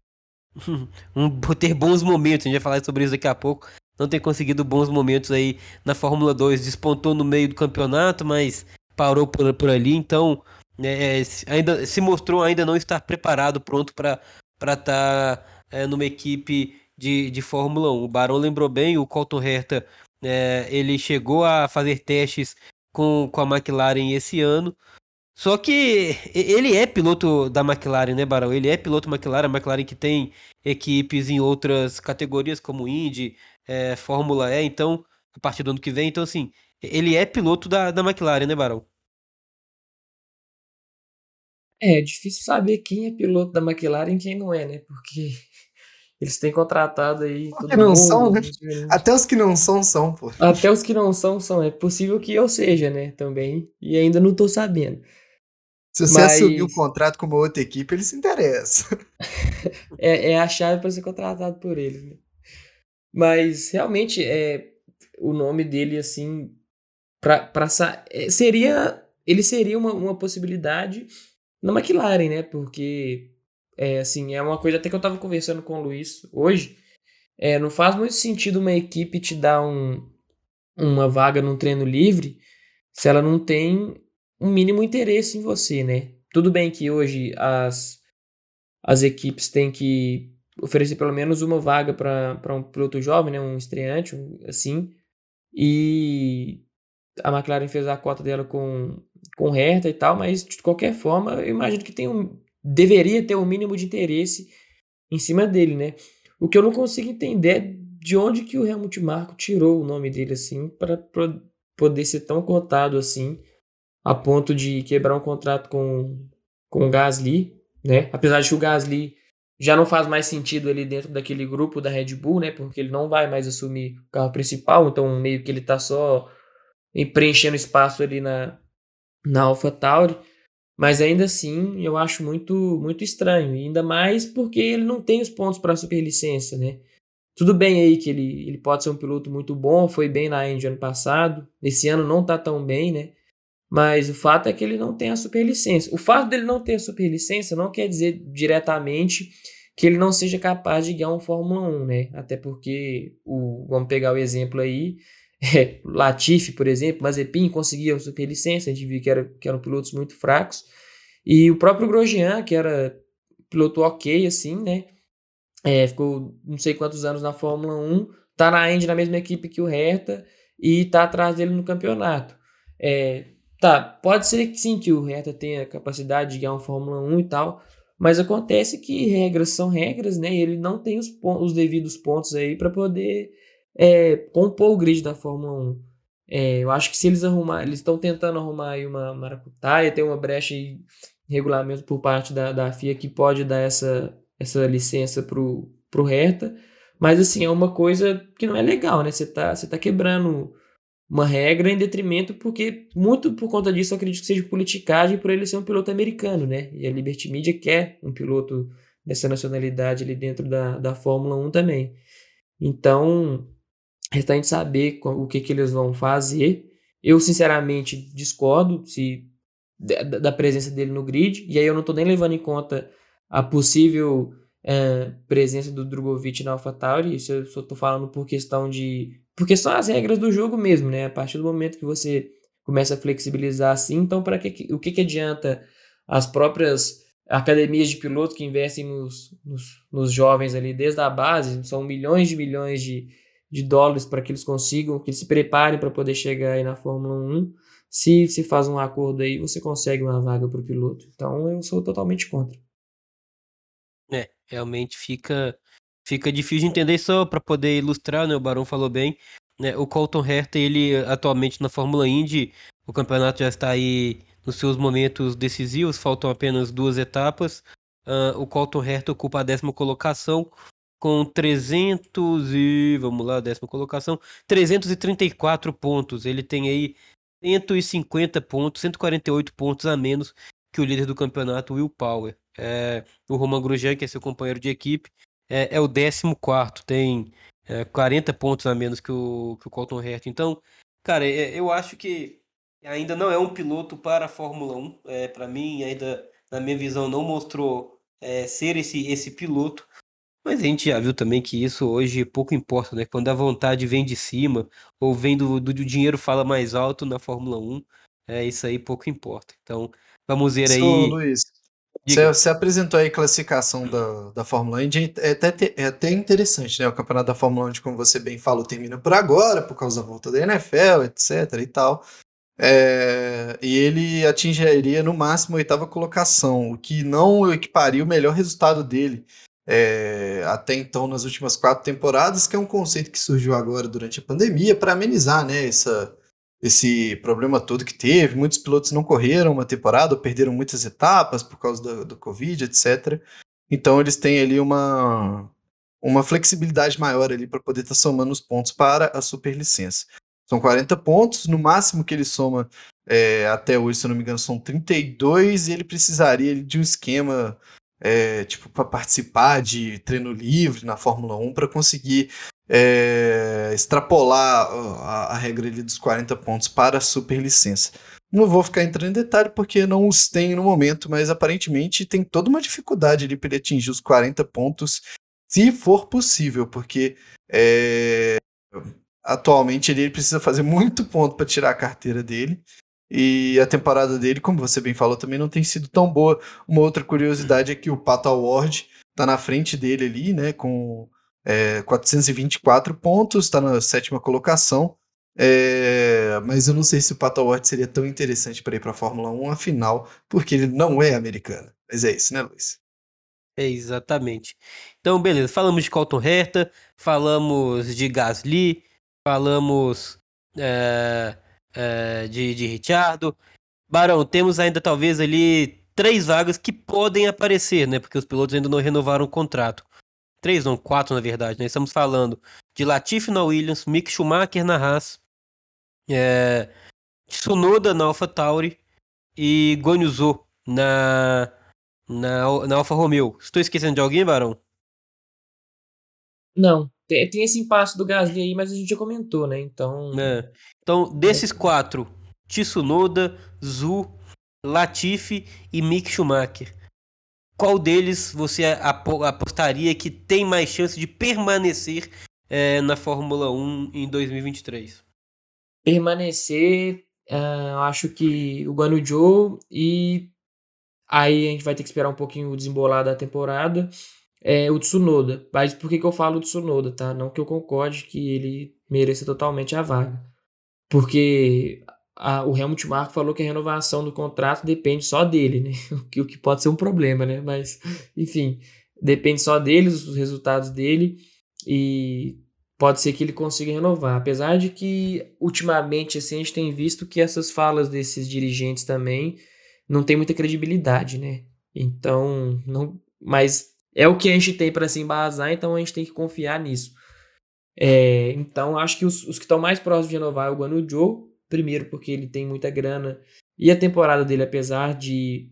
um, ter bons momentos. A gente vai falar sobre isso daqui a pouco. Não tem conseguido bons momentos aí na Fórmula 2. Despontou no meio do campeonato, mas parou por, por ali. Então, é, é ainda se mostrou ainda não estar preparado, pronto para estar tá, é, numa equipe de, de Fórmula 1. O Barão lembrou bem, o Colton Herta é, ele chegou a fazer testes com, com a McLaren esse ano. Só que ele é piloto da McLaren, né, Barão? Ele é piloto McLaren, a McLaren que tem equipes em outras categorias como Indy, é, Fórmula E, então, a partir do ano que vem. Então, assim, ele é piloto da, da McLaren, né, Barão? É, difícil saber quem é piloto da McLaren e quem não é, né? Porque eles têm contratado aí todo que não mundo. São, né? Até os que não são, são, pô. Até os que não são, são. É possível que eu seja, né? Também. E ainda não tô sabendo. Se você Mas... assumir o contrato com uma outra equipe, ele se interessa. é, é a chave para ser contratado por eles, né? Mas realmente é o nome dele assim para para é, seria ele seria uma, uma possibilidade na McLaren, né? Porque, é, assim, é uma coisa até que eu tava conversando com o Luiz hoje. É, não faz muito sentido uma equipe te dar um, uma vaga num treino livre se ela não tem um mínimo interesse em você, né? Tudo bem que hoje as, as equipes têm que oferecer pelo menos uma vaga para um piloto jovem, né, um estreante, um, assim. E a McLaren fez a cota dela com, com Hertha e tal, mas de qualquer forma, eu imagino que tem um, deveria ter um mínimo de interesse em cima dele, né? O que eu não consigo entender é de onde que o Helmut Marko tirou o nome dele assim para poder ser tão cotado assim a ponto de quebrar um contrato com, com o Gasly, né? Apesar de que o Gasly já não faz mais sentido ali dentro daquele grupo da Red Bull, né? Porque ele não vai mais assumir o carro principal, então meio que ele tá só preenchendo espaço ali na, na AlphaTauri. Mas ainda assim, eu acho muito muito estranho, ainda mais porque ele não tem os pontos para a superlicença, né? Tudo bem aí que ele, ele pode ser um piloto muito bom, foi bem na Indy ano passado, esse ano não tá tão bem, né? Mas o fato é que ele não tem a superlicença. O fato dele não ter a superlicença não quer dizer diretamente que ele não seja capaz de guiar um Fórmula 1, né? Até porque, o, vamos pegar o exemplo aí, é, Latifi, por exemplo, Mazepin conseguia a superlicença, a gente viu que, era, que eram pilotos muito fracos. E o próprio Grosjean, que era piloto ok, assim, né? É, ficou não sei quantos anos na Fórmula 1, tá na Indy na mesma equipe que o Hertha e tá atrás dele no campeonato. É, Tá, pode ser que sim, que o Hertha tenha capacidade de ganhar um Fórmula 1 e tal, mas acontece que regras são regras, né? E ele não tem os, os devidos pontos aí para poder é, compor o grid da Fórmula 1. É, eu acho que se eles arrumar, eles estão tentando arrumar aí uma maracutaia, tem uma brecha em regulamento por parte da, da FIA que pode dar essa, essa licença pro, pro Hertha, mas assim, é uma coisa que não é legal, né? Você tá, você tá quebrando uma regra em detrimento, porque muito por conta disso eu acredito que seja politicagem por ele ser um piloto americano, né? E a Liberty Media quer um piloto dessa nacionalidade ali dentro da, da Fórmula 1 também. Então, resta a gente saber o que, que eles vão fazer. Eu, sinceramente, discordo se da, da presença dele no grid, e aí eu não estou nem levando em conta a possível é, presença do Drogovic na AlphaTauri, isso eu só estou falando por questão de porque são as regras do jogo mesmo, né? A partir do momento que você começa a flexibilizar assim, então para que o que, que adianta as próprias academias de piloto que investem nos, nos, nos, jovens ali desde a base, são milhões de milhões de, de dólares para que eles consigam, que eles se preparem para poder chegar aí na Fórmula 1. Se se faz um acordo aí, você consegue uma vaga para o piloto. Então eu sou totalmente contra. É, realmente fica fica difícil de entender só para poder ilustrar, né? O Barão falou bem. Né, o Colton Herta, ele atualmente na Fórmula Indy, o campeonato já está aí nos seus momentos decisivos, faltam apenas duas etapas. Uh, o Colton Herta ocupa a décima colocação com 300 e vamos lá, décima colocação, 334 pontos. Ele tem aí 150 pontos, 148 pontos a menos que o líder do campeonato, Will Power. É, o Roman Grosjean, que é seu companheiro de equipe, é, é o 14, tem é, 40 pontos a menos que o, que o Colton Herta. Então, cara, é, eu acho que ainda não é um piloto para a Fórmula 1. É, para mim, ainda, na minha visão, não mostrou é, ser esse, esse piloto. Mas a gente já viu também que isso hoje pouco importa, né? Quando a vontade vem de cima, ou vem do, do, do dinheiro fala mais alto na Fórmula 1, é, isso aí pouco importa. Então, vamos ver aí. Luiz, você, você, apresentou aí a classificação da, da Fórmula 1, é até, é até interessante, né? O campeonato da Fórmula 1, como você bem falou, termina por agora, por causa da volta da NFL, etc e tal. É, e ele atingiria no máximo a oitava colocação, o que não equiparia o melhor resultado dele é, até então nas últimas quatro temporadas, que é um conceito que surgiu agora durante a pandemia para amenizar né, essa, esse problema todo que teve. Muitos pilotos não correram uma temporada, perderam muitas etapas por causa do, do Covid, etc. Então eles têm ali uma, uma flexibilidade maior ali para poder estar tá somando os pontos para a superlicença. São 40 pontos, no máximo que ele soma é, até hoje, se eu não me engano, são 32, e ele precisaria de um esquema é, tipo para participar de treino livre na Fórmula 1 para conseguir é, extrapolar a, a, regra dos 40 pontos para a superlicença. Não vou ficar entrando em detalhe porque não os tem no momento, mas aparentemente tem toda uma dificuldade ali para ele atingir os 40 pontos, se for possível, porque é, atualmente ele precisa fazer muito ponto para tirar a carteira dele. E a temporada dele, como você bem falou, também não tem sido tão boa. Uma outra curiosidade é que o Pato Award tá na frente dele ali, né, com é, 424 pontos, está na sétima colocação. É, mas eu não sei se o Pato Award seria tão interessante para ir para a Fórmula 1, afinal, porque ele não é americano. Mas é isso, né, Luiz? É, exatamente. Então, beleza. Falamos de Colton Herta, falamos de Gasly, falamos é, é, de, de Ricciardo. Barão, temos ainda talvez ali três vagas que podem aparecer, né? Porque os pilotos ainda não renovaram o contrato. Três, não, quatro na verdade, né? Estamos falando de Latifi na Williams, Mick Schumacher na Haas, é, Tsunoda na AlphaTauri e Gonyuzo na, na, na Alfa Romeo. Estou esquecendo de alguém, Barão? Não. Tem, tem esse impasse do Gasly aí, mas a gente já comentou, né? Então. É. Então, desses quatro, Tsunoda, Zu, Latifi e Mick Schumacher. Qual deles você apostaria que tem mais chance de permanecer é, na Fórmula 1 em 2023? Permanecer, uh, acho que o Guanu Joe e aí a gente vai ter que esperar um pouquinho o desembolar da temporada é o Tsunoda. Mas por que, que eu falo Tsunoda, tá? Não que eu concorde que ele mereça totalmente a vaga. Porque a, o Helmut Marko falou que a renovação do contrato depende só dele, né? O que, o que pode ser um problema, né? Mas, enfim, depende só dele, dos resultados dele. E pode ser que ele consiga renovar. Apesar de que, ultimamente, assim, a gente tem visto que essas falas desses dirigentes também não tem muita credibilidade, né? Então, não. Mas é o que a gente tem para se embasar, então a gente tem que confiar nisso. É, então, acho que os, os que estão mais próximos de renovar é o Guanu Joe, primeiro porque ele tem muita grana e a temporada dele, apesar de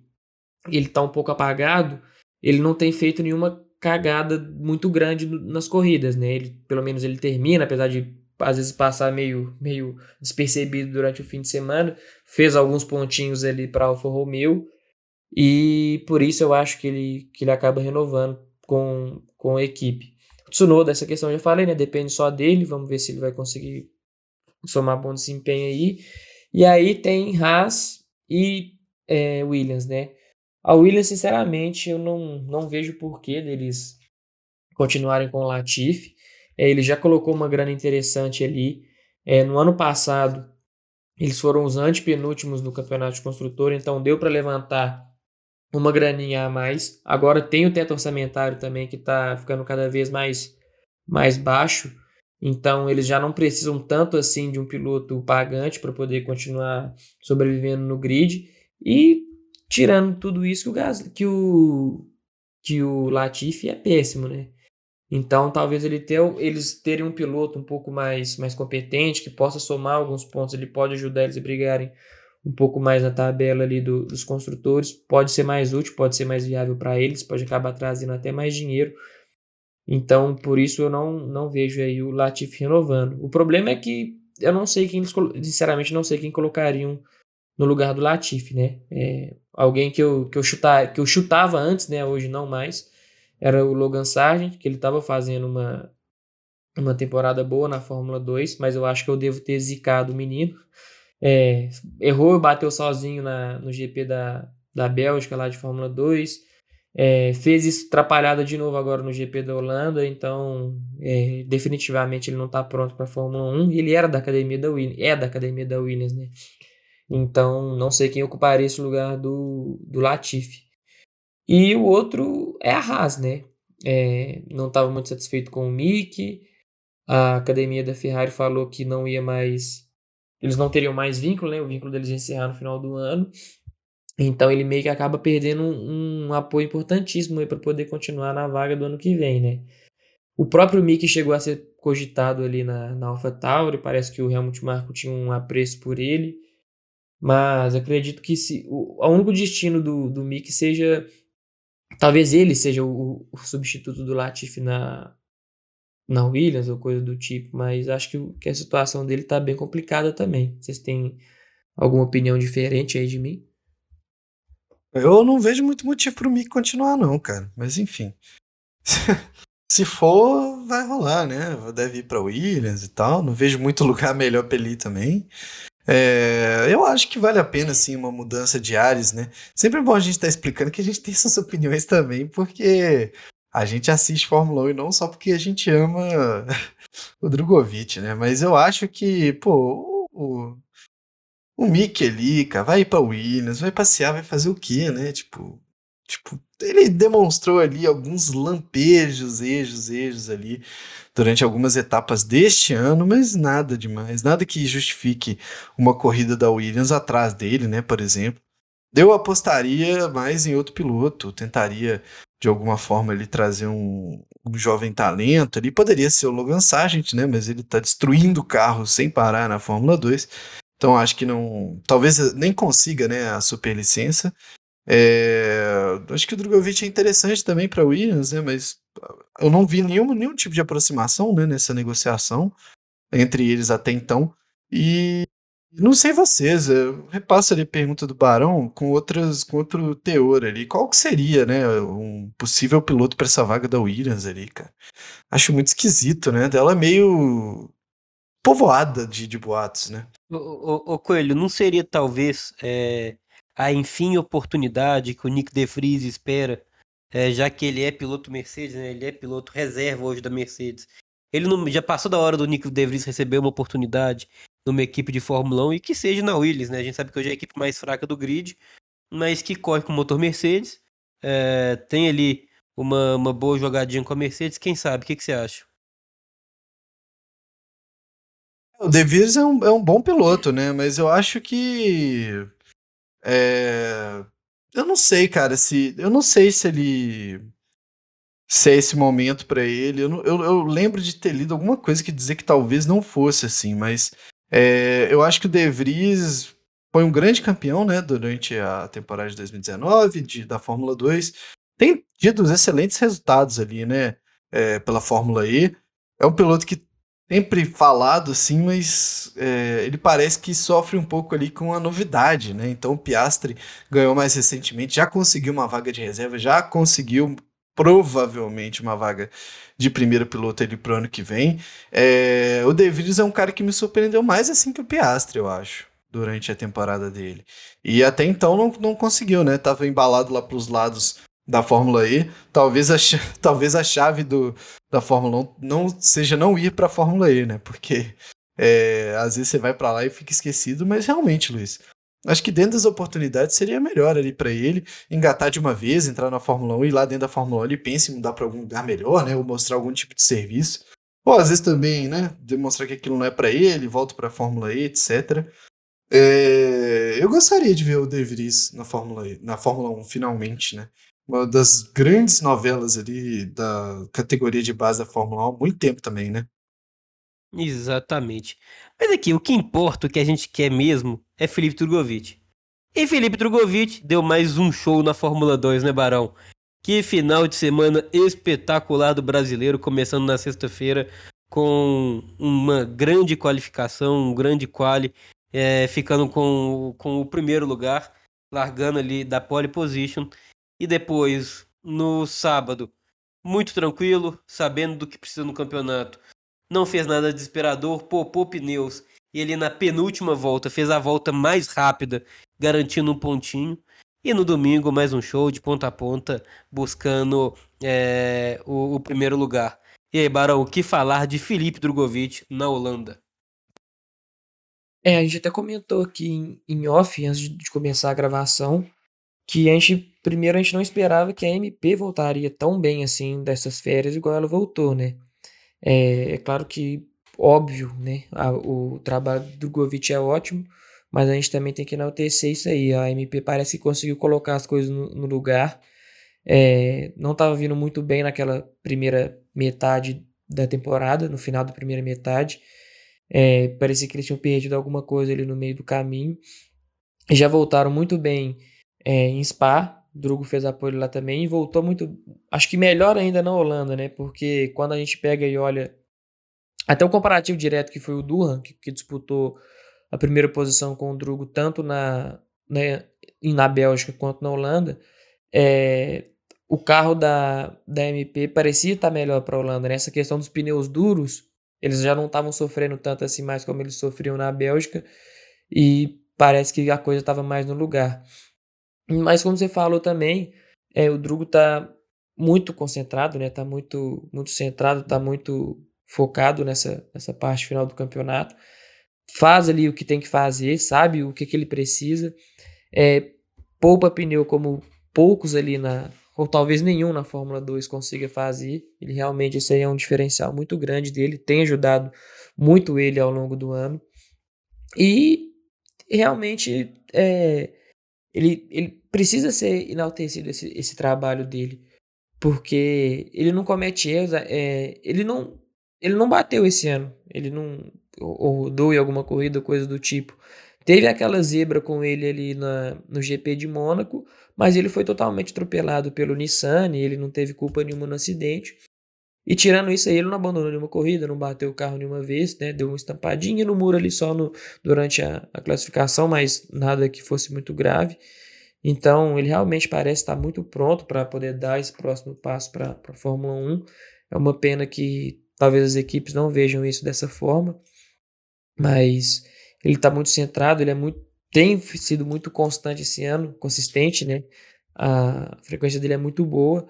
ele estar tá um pouco apagado, ele não tem feito nenhuma cagada muito grande nas corridas, né? Ele, pelo menos ele termina, apesar de às vezes passar meio, meio despercebido durante o fim de semana, fez alguns pontinhos ali para Alfa Romeo e por isso eu acho que ele, que ele acaba renovando com, com a equipe. Tsunoda, essa questão eu já falei, né? Depende só dele. Vamos ver se ele vai conseguir somar bom desempenho aí. E aí tem Haas e é, Williams, né? A Williams, sinceramente, eu não, não vejo porquê deles continuarem com o Latifi. É, ele já colocou uma grana interessante ali. É, no ano passado, eles foram os antepenúltimos no campeonato de construtor, então deu para levantar uma graninha a mais. Agora tem o teto orçamentário também que está ficando cada vez mais, mais baixo. Então eles já não precisam tanto assim de um piloto pagante para poder continuar sobrevivendo no grid. E tirando tudo isso que o, Gas, que o, que o Latifi é péssimo, né? Então talvez ele ter, eles terem um piloto um pouco mais, mais competente, que possa somar alguns pontos, ele pode ajudar eles a brigarem um pouco mais na tabela ali do, dos construtores, pode ser mais útil, pode ser mais viável para eles, pode acabar trazendo até mais dinheiro. Então, por isso eu não, não vejo aí o Latifi renovando. O problema é que eu não sei quem, sinceramente, não sei quem colocariam no lugar do Latifi, né? É, alguém que eu, que, eu chutar, que eu chutava antes, né? Hoje não mais, era o Logan Sargent, que ele estava fazendo uma, uma temporada boa na Fórmula 2, mas eu acho que eu devo ter zicado o menino. É, errou bateu sozinho na, no GP da, da Bélgica, lá de Fórmula 2. É, fez isso atrapalhada de novo agora no GP da Holanda, então é, definitivamente ele não está pronto para a Fórmula 1. Ele era da academia da Williams, é da academia da Williams, né? Então não sei quem ocuparia esse lugar do, do Latifi. E o outro é a Haas, né? É, não estava muito satisfeito com o Mick. A academia da Ferrari falou que não ia mais eles não teriam mais vínculo, né? O vínculo deles ia encerrar no final do ano. Então ele meio que acaba perdendo um, um apoio importantíssimo para poder continuar na vaga do ano que vem, né? O próprio Mickey chegou a ser cogitado ali na, na AlphaTauri, parece que o Helmut Marko tinha um apreço por ele, mas acredito que se, o, o único destino do, do Mickey seja, talvez ele seja o, o substituto do Latifi na, na Williams ou coisa do tipo, mas acho que, que a situação dele tá bem complicada também. Vocês têm alguma opinião diferente aí de mim? Eu não vejo muito motivo pro Mick continuar, não, cara. Mas enfim. Se for, vai rolar, né? Deve ir pra Williams e tal. Não vejo muito lugar melhor pra ele ir também. É, eu acho que vale a pena, sim, uma mudança de ares, né? Sempre é bom a gente estar tá explicando que a gente tem essas opiniões também, porque a gente assiste Fórmula 1 e não só porque a gente ama o Drogovic, né? Mas eu acho que, pô, o, o Mick ali, cara, vai ir pra Williams, vai passear, vai fazer o quê, né? Tipo, tipo, ele demonstrou ali alguns lampejos, ejos, ejos ali durante algumas etapas deste ano, mas nada demais, nada que justifique uma corrida da Williams atrás dele, né, por exemplo. Eu apostaria mais em outro piloto, tentaria de alguma forma ele trazer um, um jovem talento ali, poderia ser o Logan Sargent, né, mas ele está destruindo o carro sem parar na Fórmula 2. Então acho que não, talvez nem consiga, né, a superlicença. É, acho que o Drogovic é interessante também para Williams, né? Mas eu não vi nenhum, nenhum tipo de aproximação né, nessa negociação entre eles até então. E não sei vocês, eu repasso ali a pergunta do Barão com outras com outro teor ali. Qual que seria, né, um possível piloto para essa vaga da Williams ali, cara? Acho muito esquisito, né? Ela é meio povoada de, de boatos, né? Ô, ô Coelho, não seria talvez é, a enfim oportunidade que o Nick De Vries espera, é, já que ele é piloto Mercedes, né, ele é piloto reserva hoje da Mercedes. Ele não, já passou da hora do Nick De Vries receber uma oportunidade numa equipe de Fórmula 1 e que seja na Williams, né? A gente sabe que hoje é a equipe mais fraca do grid, mas que corre com motor Mercedes, é, tem ali uma, uma boa jogadinha com a Mercedes, quem sabe? O que, que você acha? O De Vries é um, é um bom piloto, né? Mas eu acho que é... Eu não sei, cara, se. Eu não sei se ele. Se é esse momento para ele. Eu, eu, eu, lembro de ter lido alguma coisa que dizer que talvez não fosse assim, mas é, eu acho que o De Vries foi um grande campeão, né, durante a temporada de 2019 de, da Fórmula 2. Tem tido excelentes resultados ali, né, é, pela Fórmula E. É um piloto que sempre falado assim, mas é, ele parece que sofre um pouco ali com a novidade, né? Então o Piastri ganhou mais recentemente, já conseguiu uma vaga de reserva, já conseguiu provavelmente uma vaga de primeiro piloto ali pro ano que vem. É, o De Vries é um cara que me surpreendeu mais assim que o Piastri, eu acho. Durante a temporada dele. E até então não, não conseguiu, né? Tava embalado lá pros lados da Fórmula E. Talvez a, talvez a chave do, da Fórmula 1 não seja não ir para a Fórmula E, né? Porque é, às vezes você vai para lá e fica esquecido, mas realmente, Luiz, acho que dentro das oportunidades seria melhor ali para ele engatar de uma vez, entrar na Fórmula 1 e lá dentro da Fórmula 1 ele pensa em mudar para algum lugar melhor, né? Ou mostrar algum tipo de serviço. Ou às vezes também, né? Demonstrar que aquilo não é para ele, volta para a Fórmula E, etc. É, eu gostaria de ver o De Vries na Fórmula, e, na Fórmula 1 finalmente, né? uma das grandes novelas ali da categoria de base da Fórmula 1 há muito tempo também, né? Exatamente. Mas aqui, o que importa, o que a gente quer mesmo, é Felipe Drogovic. E Felipe Drogovic deu mais um show na Fórmula 2, né, Barão? Que final de semana espetacular do brasileiro, começando na sexta-feira com uma grande qualificação, um grande quali, é, ficando com, com o primeiro lugar, largando ali da pole position e depois, no sábado, muito tranquilo, sabendo do que precisa no campeonato. Não fez nada desesperador, poupou pneus. E ele na penúltima volta fez a volta mais rápida, garantindo um pontinho. E no domingo, mais um show de ponta a ponta, buscando é, o, o, primeiro lugar. E aí, Barão, o que falar de Felipe Drogovic na Holanda? É, a gente até comentou aqui em, em off, antes de, de começar a gravação, que a gente primeiro a gente não esperava que a MP voltaria tão bem assim dessas férias igual ela voltou, né? É, é claro que óbvio, né? A, o trabalho do Govich é ótimo, mas a gente também tem que enaltecer isso aí. A MP parece que conseguiu colocar as coisas no, no lugar. É, não estava vindo muito bem naquela primeira metade da temporada, no final da primeira metade. É, parecia que eles tinham perdido alguma coisa ali no meio do caminho. Já voltaram muito bem é, em Spa. Drugo fez apoio lá também e voltou muito. Acho que melhor ainda na Holanda, né? Porque quando a gente pega e olha. Até o comparativo direto que foi o Durham, que, que disputou a primeira posição com o Drugo, tanto na, na, na Bélgica quanto na Holanda. É, o carro da, da MP parecia estar melhor para a Holanda. Nessa né? questão dos pneus duros, eles já não estavam sofrendo tanto assim mais como eles sofriam na Bélgica. e parece que a coisa estava mais no lugar. Mas como você falou também, é, o Drugo tá muito concentrado, né? Tá muito, muito centrado, tá muito focado nessa, nessa parte final do campeonato. Faz ali o que tem que fazer, sabe o que, que ele precisa. É, poupa pneu como poucos ali na, ou talvez nenhum na Fórmula 2 consiga fazer. Ele realmente, esse aí é um diferencial muito grande dele, tem ajudado muito ele ao longo do ano. E realmente é, ele, ele precisa ser enaltecido esse, esse trabalho dele, porque ele não comete erros, é, ele não ele não bateu esse ano, ele não ou, ou em alguma corrida, coisa do tipo. Teve aquela zebra com ele ali na, no GP de Mônaco, mas ele foi totalmente atropelado pelo Nissan, e ele não teve culpa nenhuma no acidente. E tirando isso aí, ele não abandonou nenhuma corrida, não bateu o carro nenhuma vez, né? Deu uma estampadinha no muro ali só no, durante a, a classificação, mas nada que fosse muito grave. Então, ele realmente parece estar muito pronto para poder dar esse próximo passo para a Fórmula 1. É uma pena que talvez as equipes não vejam isso dessa forma, mas ele está muito centrado, ele é muito, tem sido muito constante esse ano, consistente, né? A frequência dele é muito boa.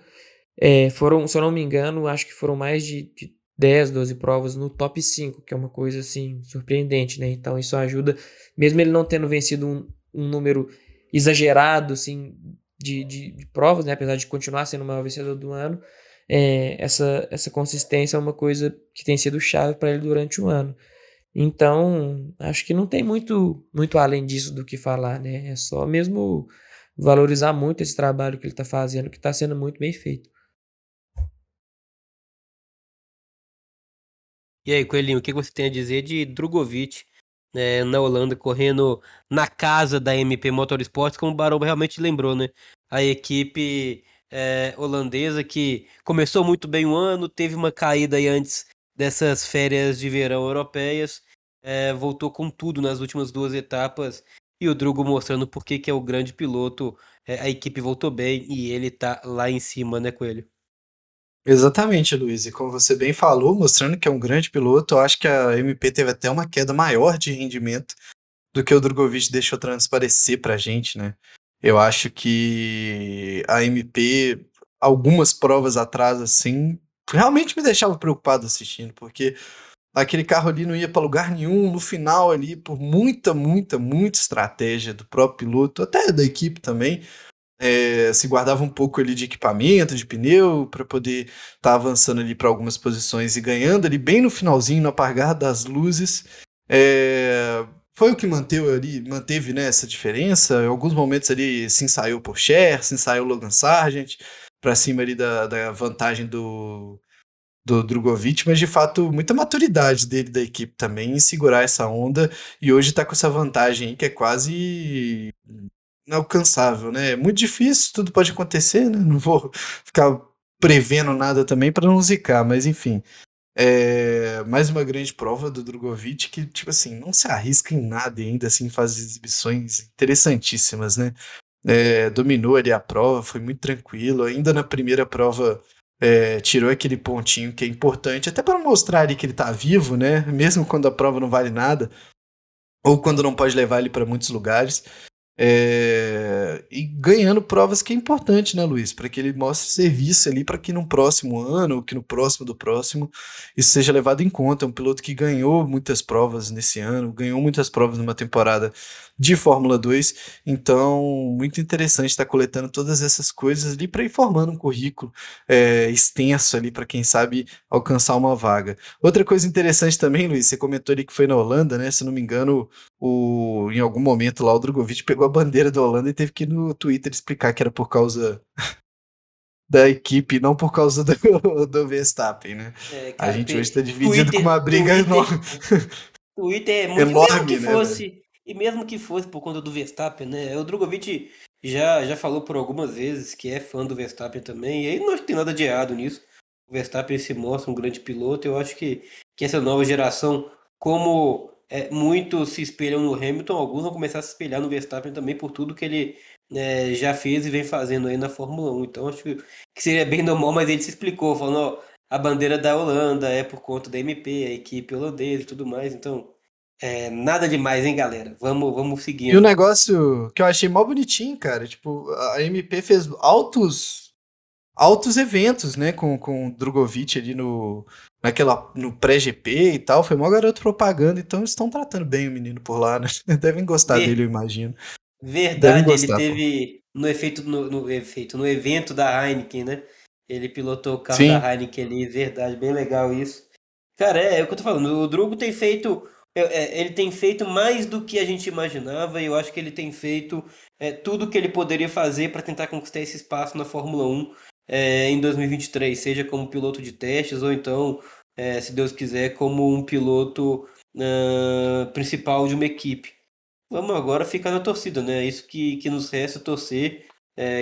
É, foram, se eu não me engano, acho que foram mais de, de 10, 12 provas no top 5, que é uma coisa assim surpreendente, né? Então isso ajuda, mesmo ele não tendo vencido um, um número exagerado assim de, de, de, provas, né? Apesar de continuar sendo o maior vencedor do ano, é, essa, essa consistência é uma coisa que tem sido chave para ele durante o ano. Então, acho que não tem muito, muito além disso do que falar, né? É só mesmo valorizar muito esse trabalho que ele está fazendo, que está sendo muito bem feito. E aí, Coelhinho, o que você tem a dizer de Drogovic né, na Holanda, correndo na casa da MP Motorsports, como o Barão realmente lembrou, né? A equipe é, holandesa que começou muito bem o ano, teve uma caída aí antes dessas férias de verão europeias, é, voltou com tudo nas últimas duas etapas e o Drugo mostrando por que é o grande piloto. É, a equipe voltou bem e ele tá lá em cima, né, Coelho? Exatamente, Luiz. E como você bem falou, mostrando que é um grande piloto, eu acho que a MP teve até uma queda maior de rendimento do que o Drogovic deixou transparecer pra gente, né? Eu acho que a MP, algumas provas atrás, assim, realmente me deixava preocupado assistindo, porque aquele carro ali não ia para lugar nenhum no final ali, por muita, muita, muita estratégia do próprio piloto, até da equipe também. É, se guardava um pouco ali de equipamento, de pneu, para poder estar tá avançando ali para algumas posições e ganhando ali bem no finalzinho, no apagar das luzes. É, foi o que manteve ali, manteve né, essa diferença. Em alguns momentos ali se ensaiou por Cher, se ensaiou Logan Sargent, para cima ali da, da vantagem do, do Drogovic, mas de fato muita maturidade dele da equipe também em segurar essa onda e hoje tá com essa vantagem que é quase inalcançável, né? É muito difícil, tudo pode acontecer, né? Não vou ficar prevendo nada também para não zicar, mas enfim. É mais uma grande prova do Drogovic que, tipo assim, não se arrisca em nada e ainda assim faz exibições interessantíssimas, né? é, dominou ali a prova, foi muito tranquilo. Ainda na primeira prova é, tirou aquele pontinho que é importante, até para mostrar ali que ele está vivo, né? Mesmo quando a prova não vale nada, ou quando não pode levar ele para muitos lugares. É, e ganhando provas que é importante, né, Luiz? Para que ele mostre serviço ali para que no próximo ano, ou que no próximo do próximo, isso seja levado em conta. É um piloto que ganhou muitas provas nesse ano, ganhou muitas provas numa temporada de Fórmula 2. Então, muito interessante estar coletando todas essas coisas ali para ir formando um currículo é, extenso ali para quem sabe alcançar uma vaga. Outra coisa interessante também, Luiz, você comentou ali que foi na Holanda, né? Se não me engano, o, em algum momento lá o Drogovic pegou a bandeira da Holanda e teve que ir no Twitter explicar que era por causa da equipe, não por causa do, do Verstappen, né? É, cara, a gente hoje está dividido Twitter, com uma briga Twitter, enorme. Twitter é muito enorme, mesmo que né, fosse, e mesmo que fosse por conta do Verstappen, né? O Drogovic já, já falou por algumas vezes que é fã do Verstappen também, e aí não acho que tem nada de errado nisso. O Verstappen se mostra um grande piloto, eu acho que, que essa nova geração, como é, muitos se espelham no Hamilton, alguns vão começar a se espelhar no Verstappen também por tudo que ele é, já fez e vem fazendo aí na Fórmula 1. Então acho que, seria bem normal, mas ele se explicou, falando, ó, a bandeira da Holanda é por conta da MP, a equipe holandesa e tudo mais, então É, nada demais, hein, galera? Vamos, vamos seguir. E o negócio que eu achei mó bonitinho, cara, tipo, a MP fez altos altos eventos, né, com, com o Drogovic ali no, naquela, no pré-GP e tal, foi mó garoto propaganda, então eles estão tratando bem o menino por lá, né? Devem gostar Ver... dele, eu imagino. Verdade, gostar, ele teve pô. no efeito, no, no, efeito, no evento da Heineken, né? Ele pilotou o carro Sim. da Heineken ali, verdade, bem legal isso. Cara, é, é o que eu tô falando, o Drogo tem feito é, ele tem feito mais do que a gente imaginava e eu acho que ele tem feito é, tudo que ele poderia fazer para tentar conquistar esse espaço na Fórmula 1 é, em 2023, seja como piloto de testes ou então, é, se Deus quiser, como um piloto uh, principal de uma equipe. Vamos agora ficar na torcida, né? É isso que, que nos resta torcer,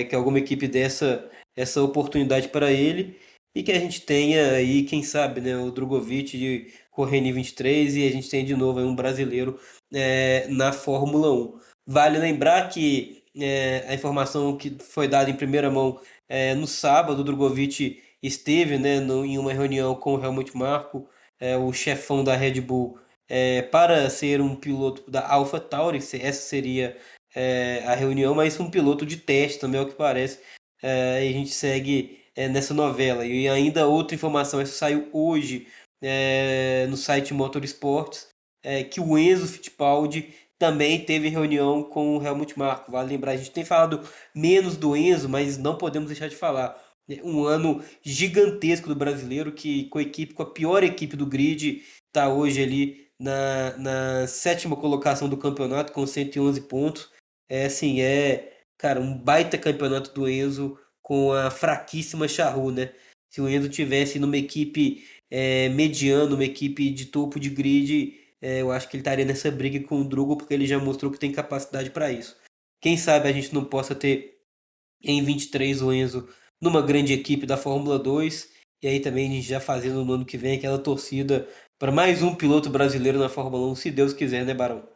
que alguma equipe dessa essa oportunidade para ele e que a gente tenha aí, quem sabe, né, o Drogovic de correr em 23 e a gente tem de novo um brasileiro é, na Fórmula 1. Vale lembrar que é, a informação que foi dada em primeira mão é, no sábado, o Drogovic esteve né, no, em uma reunião com o Helmut Marko, é, o chefão da Red Bull, é, para ser um piloto da Alpha Tauri, essa seria é, a reunião, mas um piloto de teste também, é o que parece. e a gente segue nessa novela. E ainda outra informação, essa saiu hoje é, no site Motorsports, é, que o Enzo Fittipaldi também teve reunião com o Helmut Marko. Vale lembrar, a gente tem falado menos do Enzo, mas não podemos deixar de falar. É um ano gigantesco do brasileiro, que com a equipe, com a pior equipe do grid, está hoje ali na, na sétima colocação do campeonato com 111 pontos. É assim, é, cara, um baita campeonato do Enzo com a fraquíssima Charru, né? Se o Enzo tivesse numa equipe é, mediano, uma equipe de topo de grid, é, eu acho que ele estaria nessa briga com o Drugo, porque ele já mostrou que tem capacidade para isso. Quem sabe a gente não possa ter em 23 o Enzo numa grande equipe da Fórmula 2, e aí também a gente já fazendo no ano que vem aquela torcida para mais um piloto brasileiro na Fórmula 1, se Deus quiser, né, Barão?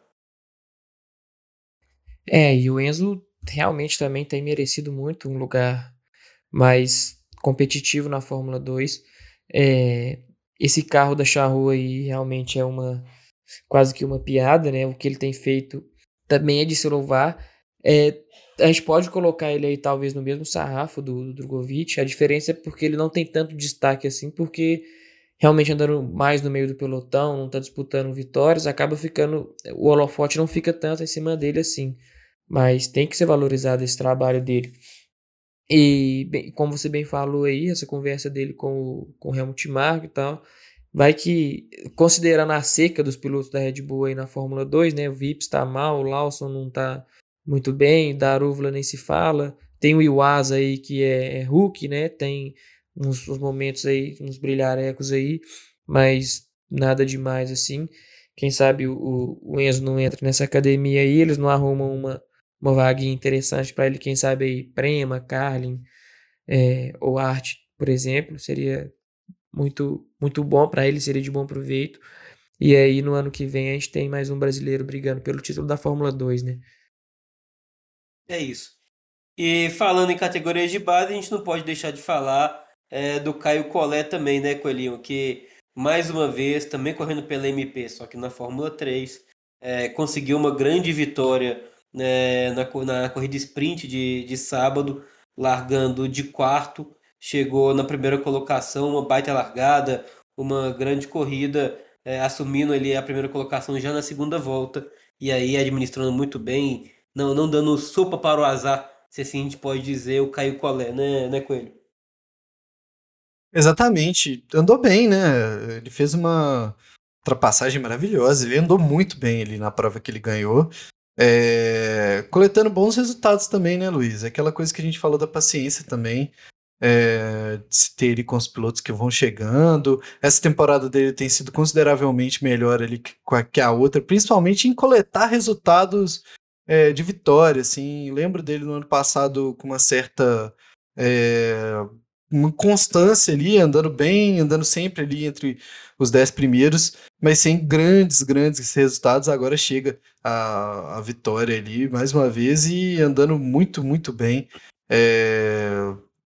É, e o Enzo realmente também tem merecido muito um lugar mais competitivo na Fórmula 2. É, esse carro da Charrua aí realmente é uma quase que uma piada, né? O que ele tem feito também é de se louvar. É, a gente pode colocar ele aí talvez no mesmo sarrafo do, do Drogovic. A diferença é porque ele não tem tanto destaque assim, porque realmente andando mais no meio do pelotão, não está disputando vitórias, acaba ficando. O holofote não fica tanto em cima dele assim. Mas tem que ser valorizado esse trabalho dele. E, bem, como você bem falou aí, essa conversa dele com com o Helmut Marko e tal, vai que, considerando a seca dos pilotos da Red Bull aí na Fórmula 2, né, o Vips está mal, o Lawson não está muito bem, da Arúvula nem se fala, tem o Iwasa aí que é, é Hulk, né, tem uns, uns, momentos aí, uns brilharecos aí, mas nada demais assim. Quem sabe o, o Enzo não entra nessa academia aí, eles não arrumam uma uma vaguinha interessante para ele, quem sabe aí, Prema, Carlin é, ou Arte, por exemplo, seria muito, muito bom para ele, seria de bom proveito. E aí no ano que vem a gente tem mais um brasileiro brigando pelo título da Fórmula 2, né? É isso. E falando em categorias de base, a gente não pode deixar de falar é, do Caio Collet também, né, Coelhinho? Que mais uma vez, também correndo pela MP, só que na Fórmula 3, é, conseguiu uma grande vitória né, na, na corrida sprint de, de sábado, largando de quarto, chegou na primeira colocação, uma baita largada, uma grande corrida, é, assumindo ali a primeira colocação já na segunda volta, e aí administrando muito bem, não, não dando sopa para o azar, se assim a gente pode dizer, o Caio Collet, né, né Coelho? Exatamente, andou bem, né? Ele fez uma ultrapassagem maravilhosa, ele andou muito bem ali na prova que ele ganhou. É, coletando bons resultados também, né, Luiz? Aquela coisa que a gente falou da paciência também. É, de se ter ele com os pilotos que vão chegando. Essa temporada dele tem sido consideravelmente melhor ali que a outra, principalmente em coletar resultados é, de vitória. Assim. Lembro dele no ano passado com uma certa é, uma constância ali, andando bem, andando sempre ali entre os dez primeiros, mas sem grandes, grandes resultados. Agora chega a, a vitória ali mais uma vez e andando muito, muito bem. É...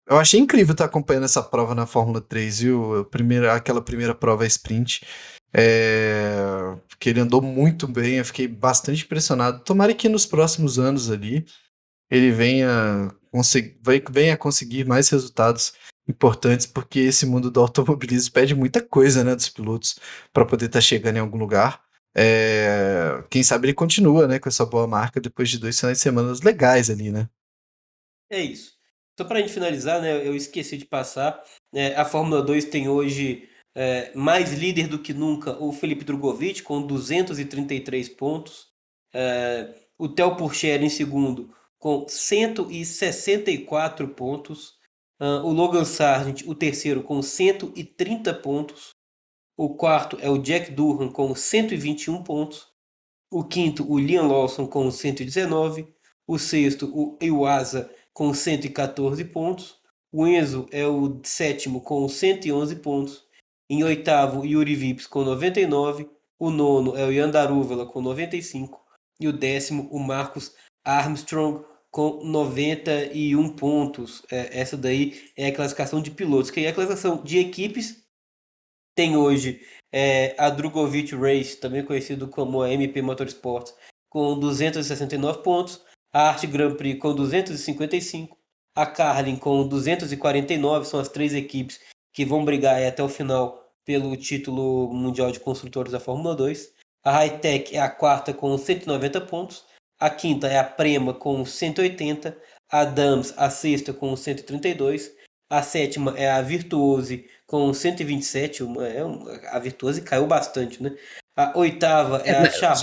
Eu achei incrível estar acompanhando essa prova na Fórmula 3, viu? Primeira, aquela primeira prova sprint. É, porque ele andou muito bem, eu fiquei bastante impressionado. Tomara que nos próximos anos ali ele venha, venha conseguir mais resultados importantes, porque esse mundo do automobilismo pede muita coisa né, dos pilotos para poder estar tá chegando em algum lugar. É, quem sabe ele continua né, com essa boa marca depois de dois finais de semana legais ali, né? É isso. Só para a gente finalizar, né, eu esqueci de passar. É, a Fórmula 2 tem hoje é, mais líder do que nunca o Felipe Drogovic, com 233 pontos. É, o Theo Pourchaire em segundo, com 164 pontos. Uh, o Logan Sargent, o terceiro, com 130 pontos. O quarto é o Jack Durham, com 121 pontos. O quinto, o Liam Lawson, com 119. O sexto, o Iwasa, com 114 pontos. O Enzo é o sétimo, com 111 pontos. Em oitavo, Yuri Vips com 99. O nono é o Yandarúvala com 95. E o décimo, o Marcos Armstrong com 91 pontos. É, essa daí é a classificação de pilotos. Que é a classificação de equipes tem hoje é, a Drogovic Race, também conhecido como a MP Motorsports, com 269 pontos. A Arte Grand Prix com 255. A Carlin com 249. São as três equipes que vão brigar até o final pelo título mundial de construtores da Fórmula 2. A Hightech é a quarta com 190 pontos. A quinta é a Prema com 180. A Dams, a sexta, com 132. A sétima é a Virtuose com 127. Uma, é uma, a Virtuose caiu bastante, né? A oitava é, é a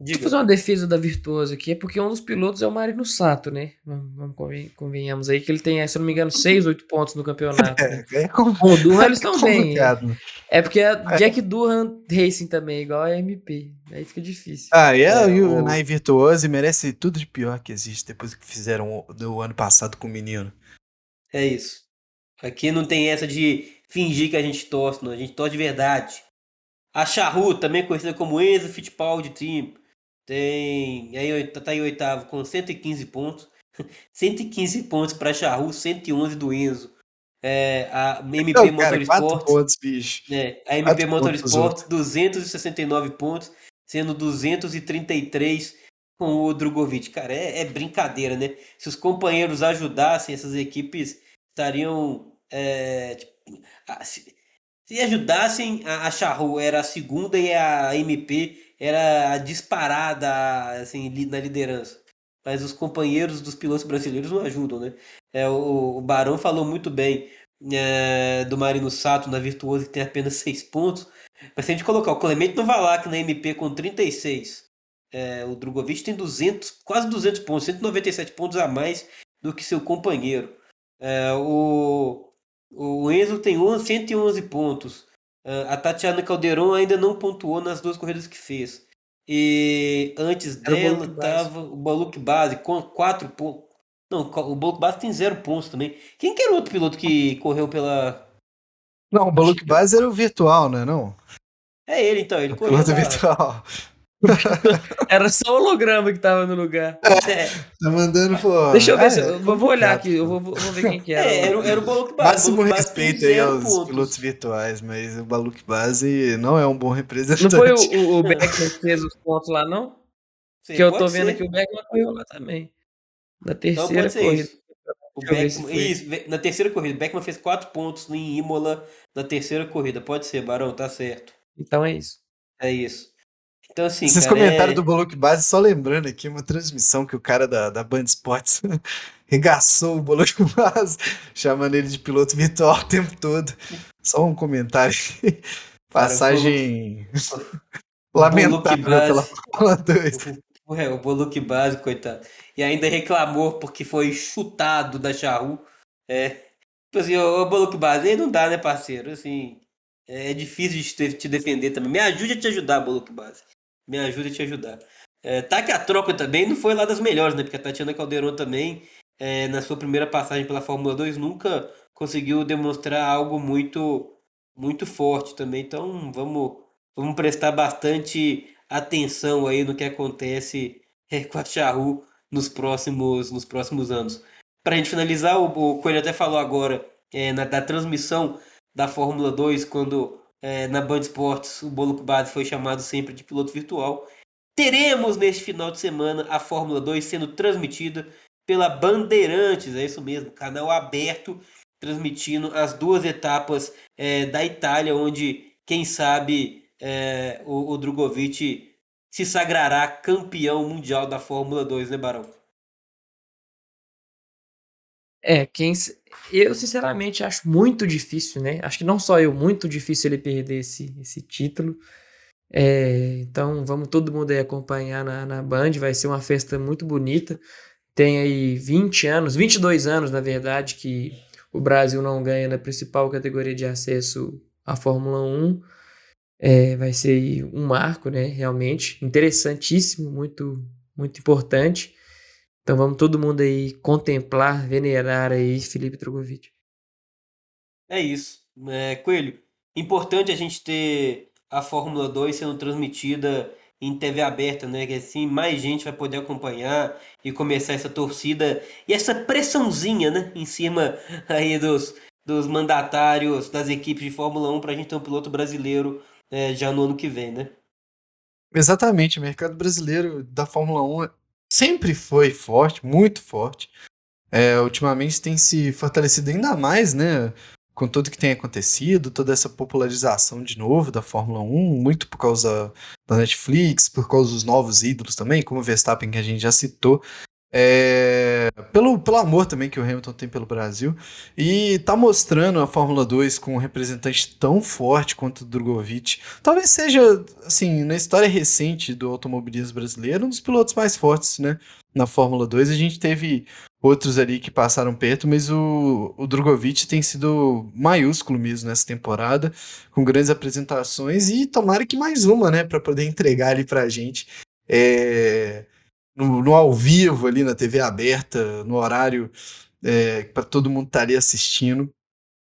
Deixa eu fazer uma defesa da Virtuoso aqui, é porque um dos pilotos é o Marino Sato, né? Vamos, convenhamos aí que ele tem, se não me engano, 6, 8 pontos no campeonato. Né? É, é com... o Durham eles estão é bem. É porque a é. Jack Durham Racing também, igual a MP. Aí fica difícil. Ah, e é, é o Nai Virtuoso merece tudo de pior que existe depois que fizeram do ano passado com o menino. É isso. Aqui não tem essa de fingir que a gente torce, não. A gente torce de verdade. A Charru, também conhecida como Enzo Fittipaldi Team tem. Aí tá em oitavo com 115 pontos. 115 pontos para Charru, 111 do Enzo. É, a MP Não, Motorsport. pontos, bicho. É, a MP Motorsport, 269 pontos, sendo 233 com o Drogovic. Cara, é, é, brincadeira, né? Se os companheiros ajudassem, essas equipes estariam. É, tipo, se, se, ajudassem, a, a Charru era a segunda e a MP era disparada assim, na liderança. Mas os companheiros dos pilotos brasileiros não ajudam, né? É, o, o Barão falou muito bem é, do Marino Sato na Virtuoso, que tem apenas 6 pontos. Mas se a gente colocar o Clemente Novalak na MP com 36, é, o Drogovic tem 200, quase 200 pontos, 197 pontos a mais do que seu companheiro. É, o, o Enzo tem 11, 111 pontos. Ah, a Tatiana Calderon ainda não pontuou nas duas corridas que fez. E antes Era dela estava o Baluque Base com quatro pontos. Não, o Baluque Base tem zero pontos também. Quem que era o outro piloto que correu pela. Não, o Baluque Base era o virtual, né? Não? É ele então, ele o correu. Piloto virtual. Era só o holograma que tava no lugar. É. Tá mandando, pô. Deixa eu ver, é, se, eu vou olhar aqui, eu vou, vou ver quem que era. É, era, era o Baluque Base. Máximo respeito aí aos pontos. pilotos virtuais, mas o Baluque Base não é um bom representante. Não foi o, o, o Beckman que fez os pontos lá, não? Sim, que eu tô vendo aqui, o Beckman correu lá também. Na então terceira então corrida. Isso. O Beckman, isso, na terceira corrida. O Beckman fez quatro pontos em Imola na terceira corrida. Pode ser, Barão, tá certo. Então é isso. É isso. Então, assim. Esses cara, comentários é... do Bolok Base, só lembrando aqui, uma transmissão que o cara da, da Band Sports regaçou o Bolok Base, chamando ele de piloto virtual o tempo todo. Só um comentário. Passagem lamentável pela Fórmula 2. É, o Boluk Base, coitado. E ainda reclamou porque foi chutado da Charru. É. Tipo assim, o, o Boluk Base, aí não dá, né, parceiro? Assim, é difícil de te, te defender também. Me ajude a te ajudar, Boluk Base me ajuda a te ajudar. É, tá que a troca também não foi lá das melhores, né? Porque a Tatiana Calderon também, é, na sua primeira passagem pela Fórmula 2, nunca conseguiu demonstrar algo muito muito forte também. Então vamos, vamos prestar bastante atenção aí no que acontece com a Charru nos próximos, nos próximos anos. Para a gente finalizar, o, o Coelho até falou agora é, na, da transmissão da Fórmula 2, quando é, na Band Esportes, o Bolo Base foi chamado sempre de piloto virtual. Teremos neste final de semana a Fórmula 2 sendo transmitida pela Bandeirantes, é isso mesmo, canal aberto, transmitindo as duas etapas é, da Itália, onde, quem sabe, é, o, o Drogovic se sagrará campeão mundial da Fórmula 2, né, Barão? É, quem. Eu, sinceramente, acho muito difícil, né? Acho que não só eu, muito difícil ele perder esse, esse título. É, então, vamos todo mundo aí acompanhar na, na Band, vai ser uma festa muito bonita. Tem aí 20 anos, 22 anos, na verdade, que o Brasil não ganha na principal categoria de acesso à Fórmula 1. É, vai ser um marco, né? Realmente interessantíssimo, muito, muito importante. Então vamos todo mundo aí contemplar, venerar aí Felipe Drogovic. É isso. É, Coelho, importante a gente ter a Fórmula 2 sendo transmitida em TV aberta, né? Que assim mais gente vai poder acompanhar e começar essa torcida e essa pressãozinha, né? Em cima aí dos, dos mandatários das equipes de Fórmula 1 para a gente ter um piloto brasileiro é, já no ano que vem, né? Exatamente, o mercado brasileiro da Fórmula 1 sempre foi forte, muito forte. É, ultimamente tem se fortalecido ainda mais, né? Com tudo que tem acontecido, toda essa popularização de novo da Fórmula 1, muito por causa da Netflix, por causa dos novos ídolos também, como o Verstappen, que a gente já citou. É, pelo, pelo amor também que o Hamilton tem pelo Brasil. E tá mostrando a Fórmula 2 com um representante tão forte quanto o Drogovic. Talvez seja, assim, na história recente do automobilismo brasileiro, um dos pilotos mais fortes, né? Na Fórmula 2. A gente teve outros ali que passaram perto, mas o, o Drogovic tem sido maiúsculo mesmo nessa temporada, com grandes apresentações e tomara que mais uma, né? para poder entregar ali pra gente. É no, no, ao vivo ali na TV aberta, no horário é, para todo mundo estaria assistindo.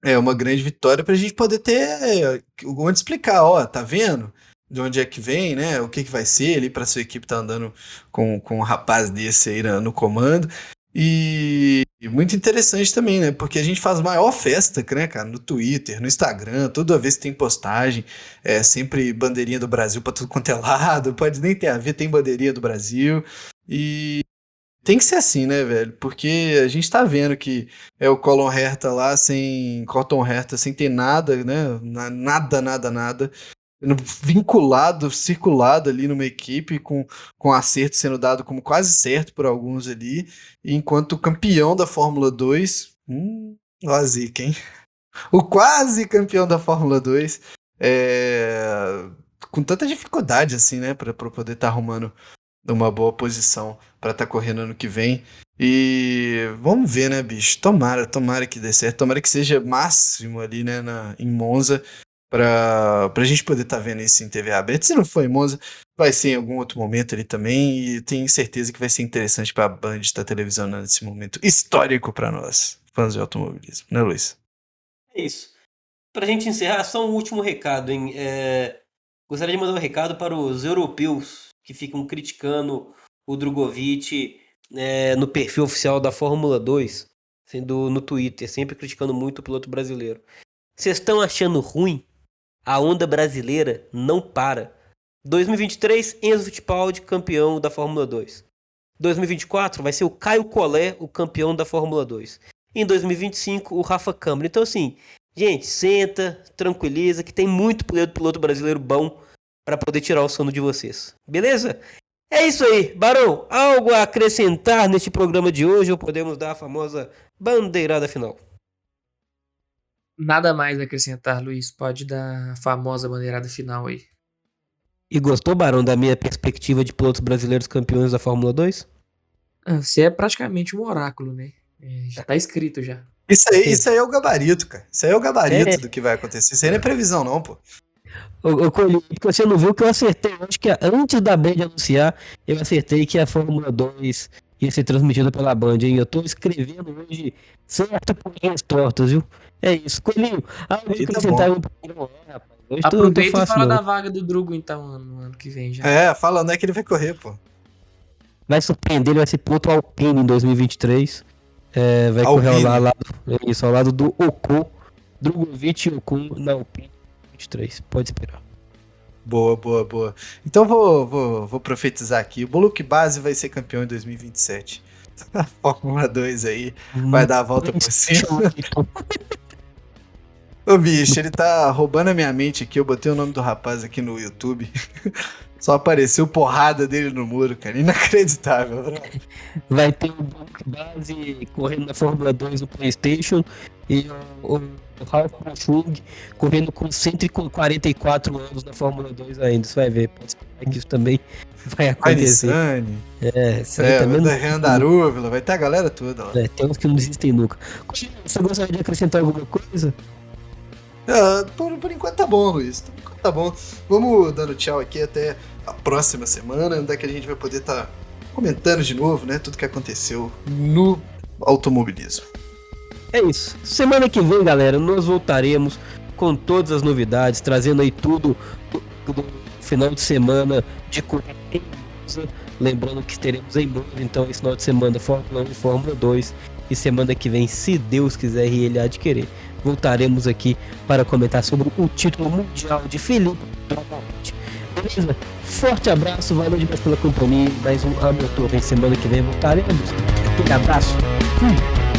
É uma grande vitória para a gente poder ter onde explicar, ó, tá vendo? De onde é que vem, né? O que, que vai ser ali para sua equipe tá andando com, com um rapaz desse aí no comando. E, muito interessante também, né? Porque a gente faz maior festa, né, cara? No Twitter, no Instagram, toda vez que tem postagem, é sempre bandeirinha do Brasil para tudo quanto é lado, pode nem ter a ver, tem bandeirinha do Brasil. E tem que ser assim, né, velho? Porque a gente tá vendo que é o Colin Herta lá sem. Cotton Herta sem ter nada, né? Nada, nada, nada vinculado, circulado ali numa equipe, com, com acerto sendo dado como quase certo por alguns ali, enquanto campeão da Fórmula 2, hum, ó hein? O quase campeão da Fórmula 2, é, com tanta dificuldade assim, né, para poder estar tá arrumando uma boa posição para estar tá correndo ano que vem. E vamos ver, né, bicho? Tomara, tomara que dê certo, tomara que seja máximo ali, né, na, em Monza, para a gente poder estar tá vendo isso em TV aberta. Se não for em Monza, vai ser em algum outro momento ali também. E tenho certeza que vai ser interessante para a Band estar televisionando esse momento histórico para nós, fãs de automobilismo, né, Luiz? É isso. Para a gente encerrar, só um último recado, hein? É... Gostaria de mandar um recado para os europeus que ficam criticando o Drogovic é, no perfil oficial da Fórmula 2, sendo no Twitter, sempre criticando muito o piloto brasileiro. Vocês estão achando ruim a onda brasileira não para. 2023, Enzo Fittipaldi, campeão da Fórmula 2. 2024 vai ser o Caio Collet, o campeão da Fórmula 2. Em 2025, o Rafa Câmara. Então, assim, gente, senta, tranquiliza, que tem muito piloto brasileiro bom para poder tirar o sono de vocês. Beleza? É isso aí, Barão. Algo a acrescentar neste programa de hoje ou podemos dar a famosa bandeirada final? Nada mais a acrescentar, Luiz. Pode dar a famosa bandeirada final aí. E gostou, Barão, da minha perspectiva de pilotos brasileiros campeões da Fórmula 2? Ah, você é praticamente um oráculo, né? É, já tá escrito já. Isso aí, isso aí é o gabarito, cara. Isso aí é o gabarito é. do que vai acontecer. Isso aí não é previsão, não, pô. Eu, colhi, porque você não viu que eu acertei. Acho que antes da Band anunciar, eu acertei que a Fórmula 2 ia ser transmitida pela Band, hein? Eu tô escrevendo hoje certo por linhas tortas, viu? É isso. Coelhinho, ah, eu acrescentar um pouquinho, rapaz. Hoje Aproveita tô, tô e fala não. da vaga do Drugo, então, no ano que vem já. É, fala onde é que ele vai correr, pô. Vai surpreender, ele vai ser piloto Alpine em 2023. É, vai Alpine. correr ao lado, isso, ao lado do Oku, Drogovic e Oku na Alpine 2023. Pode esperar. Boa, boa, boa. Então vou, vou, vou profetizar aqui. O Boluque Base vai ser campeão em 2027. A Fórmula 2 aí vai dar a volta por cima. Ô bicho, ele tá roubando a minha mente aqui. Eu botei o nome do rapaz aqui no YouTube. Só apareceu porrada dele no muro, cara. Inacreditável, bro. Vai ter o Boluque Base correndo na Fórmula 2 no PlayStation e o, o Ralph correndo com 144 anos na Fórmula 2 ainda. Você vai ver, pode esperar que isso também vai acontecer. Arizane. É, isso aí É, também vai ter vai ter a galera toda lá. É, tem uns que não desistem nunca. Você gostaria de acrescentar alguma coisa? Ah, por, por enquanto tá bom, Luiz. Por enquanto tá bom. Vamos dando tchau aqui até a próxima semana, onde é que a gente vai poder estar comentando de novo, né? Tudo que aconteceu no automobilismo. É isso. Semana que vem, galera, nós voltaremos com todas as novidades, trazendo aí tudo do, final de semana de corrida. Lembrando que teremos em breve, então, esse final de semana, Fórmula 1 e Fórmula 2. E semana que vem, se Deus quiser e Ele querer, voltaremos aqui para comentar sobre o título mundial de Felipe. Beleza? Forte abraço, valeu demais pela companhia. Mais um Amotor em semana que vem voltaremos. Aquele abraço. Fui.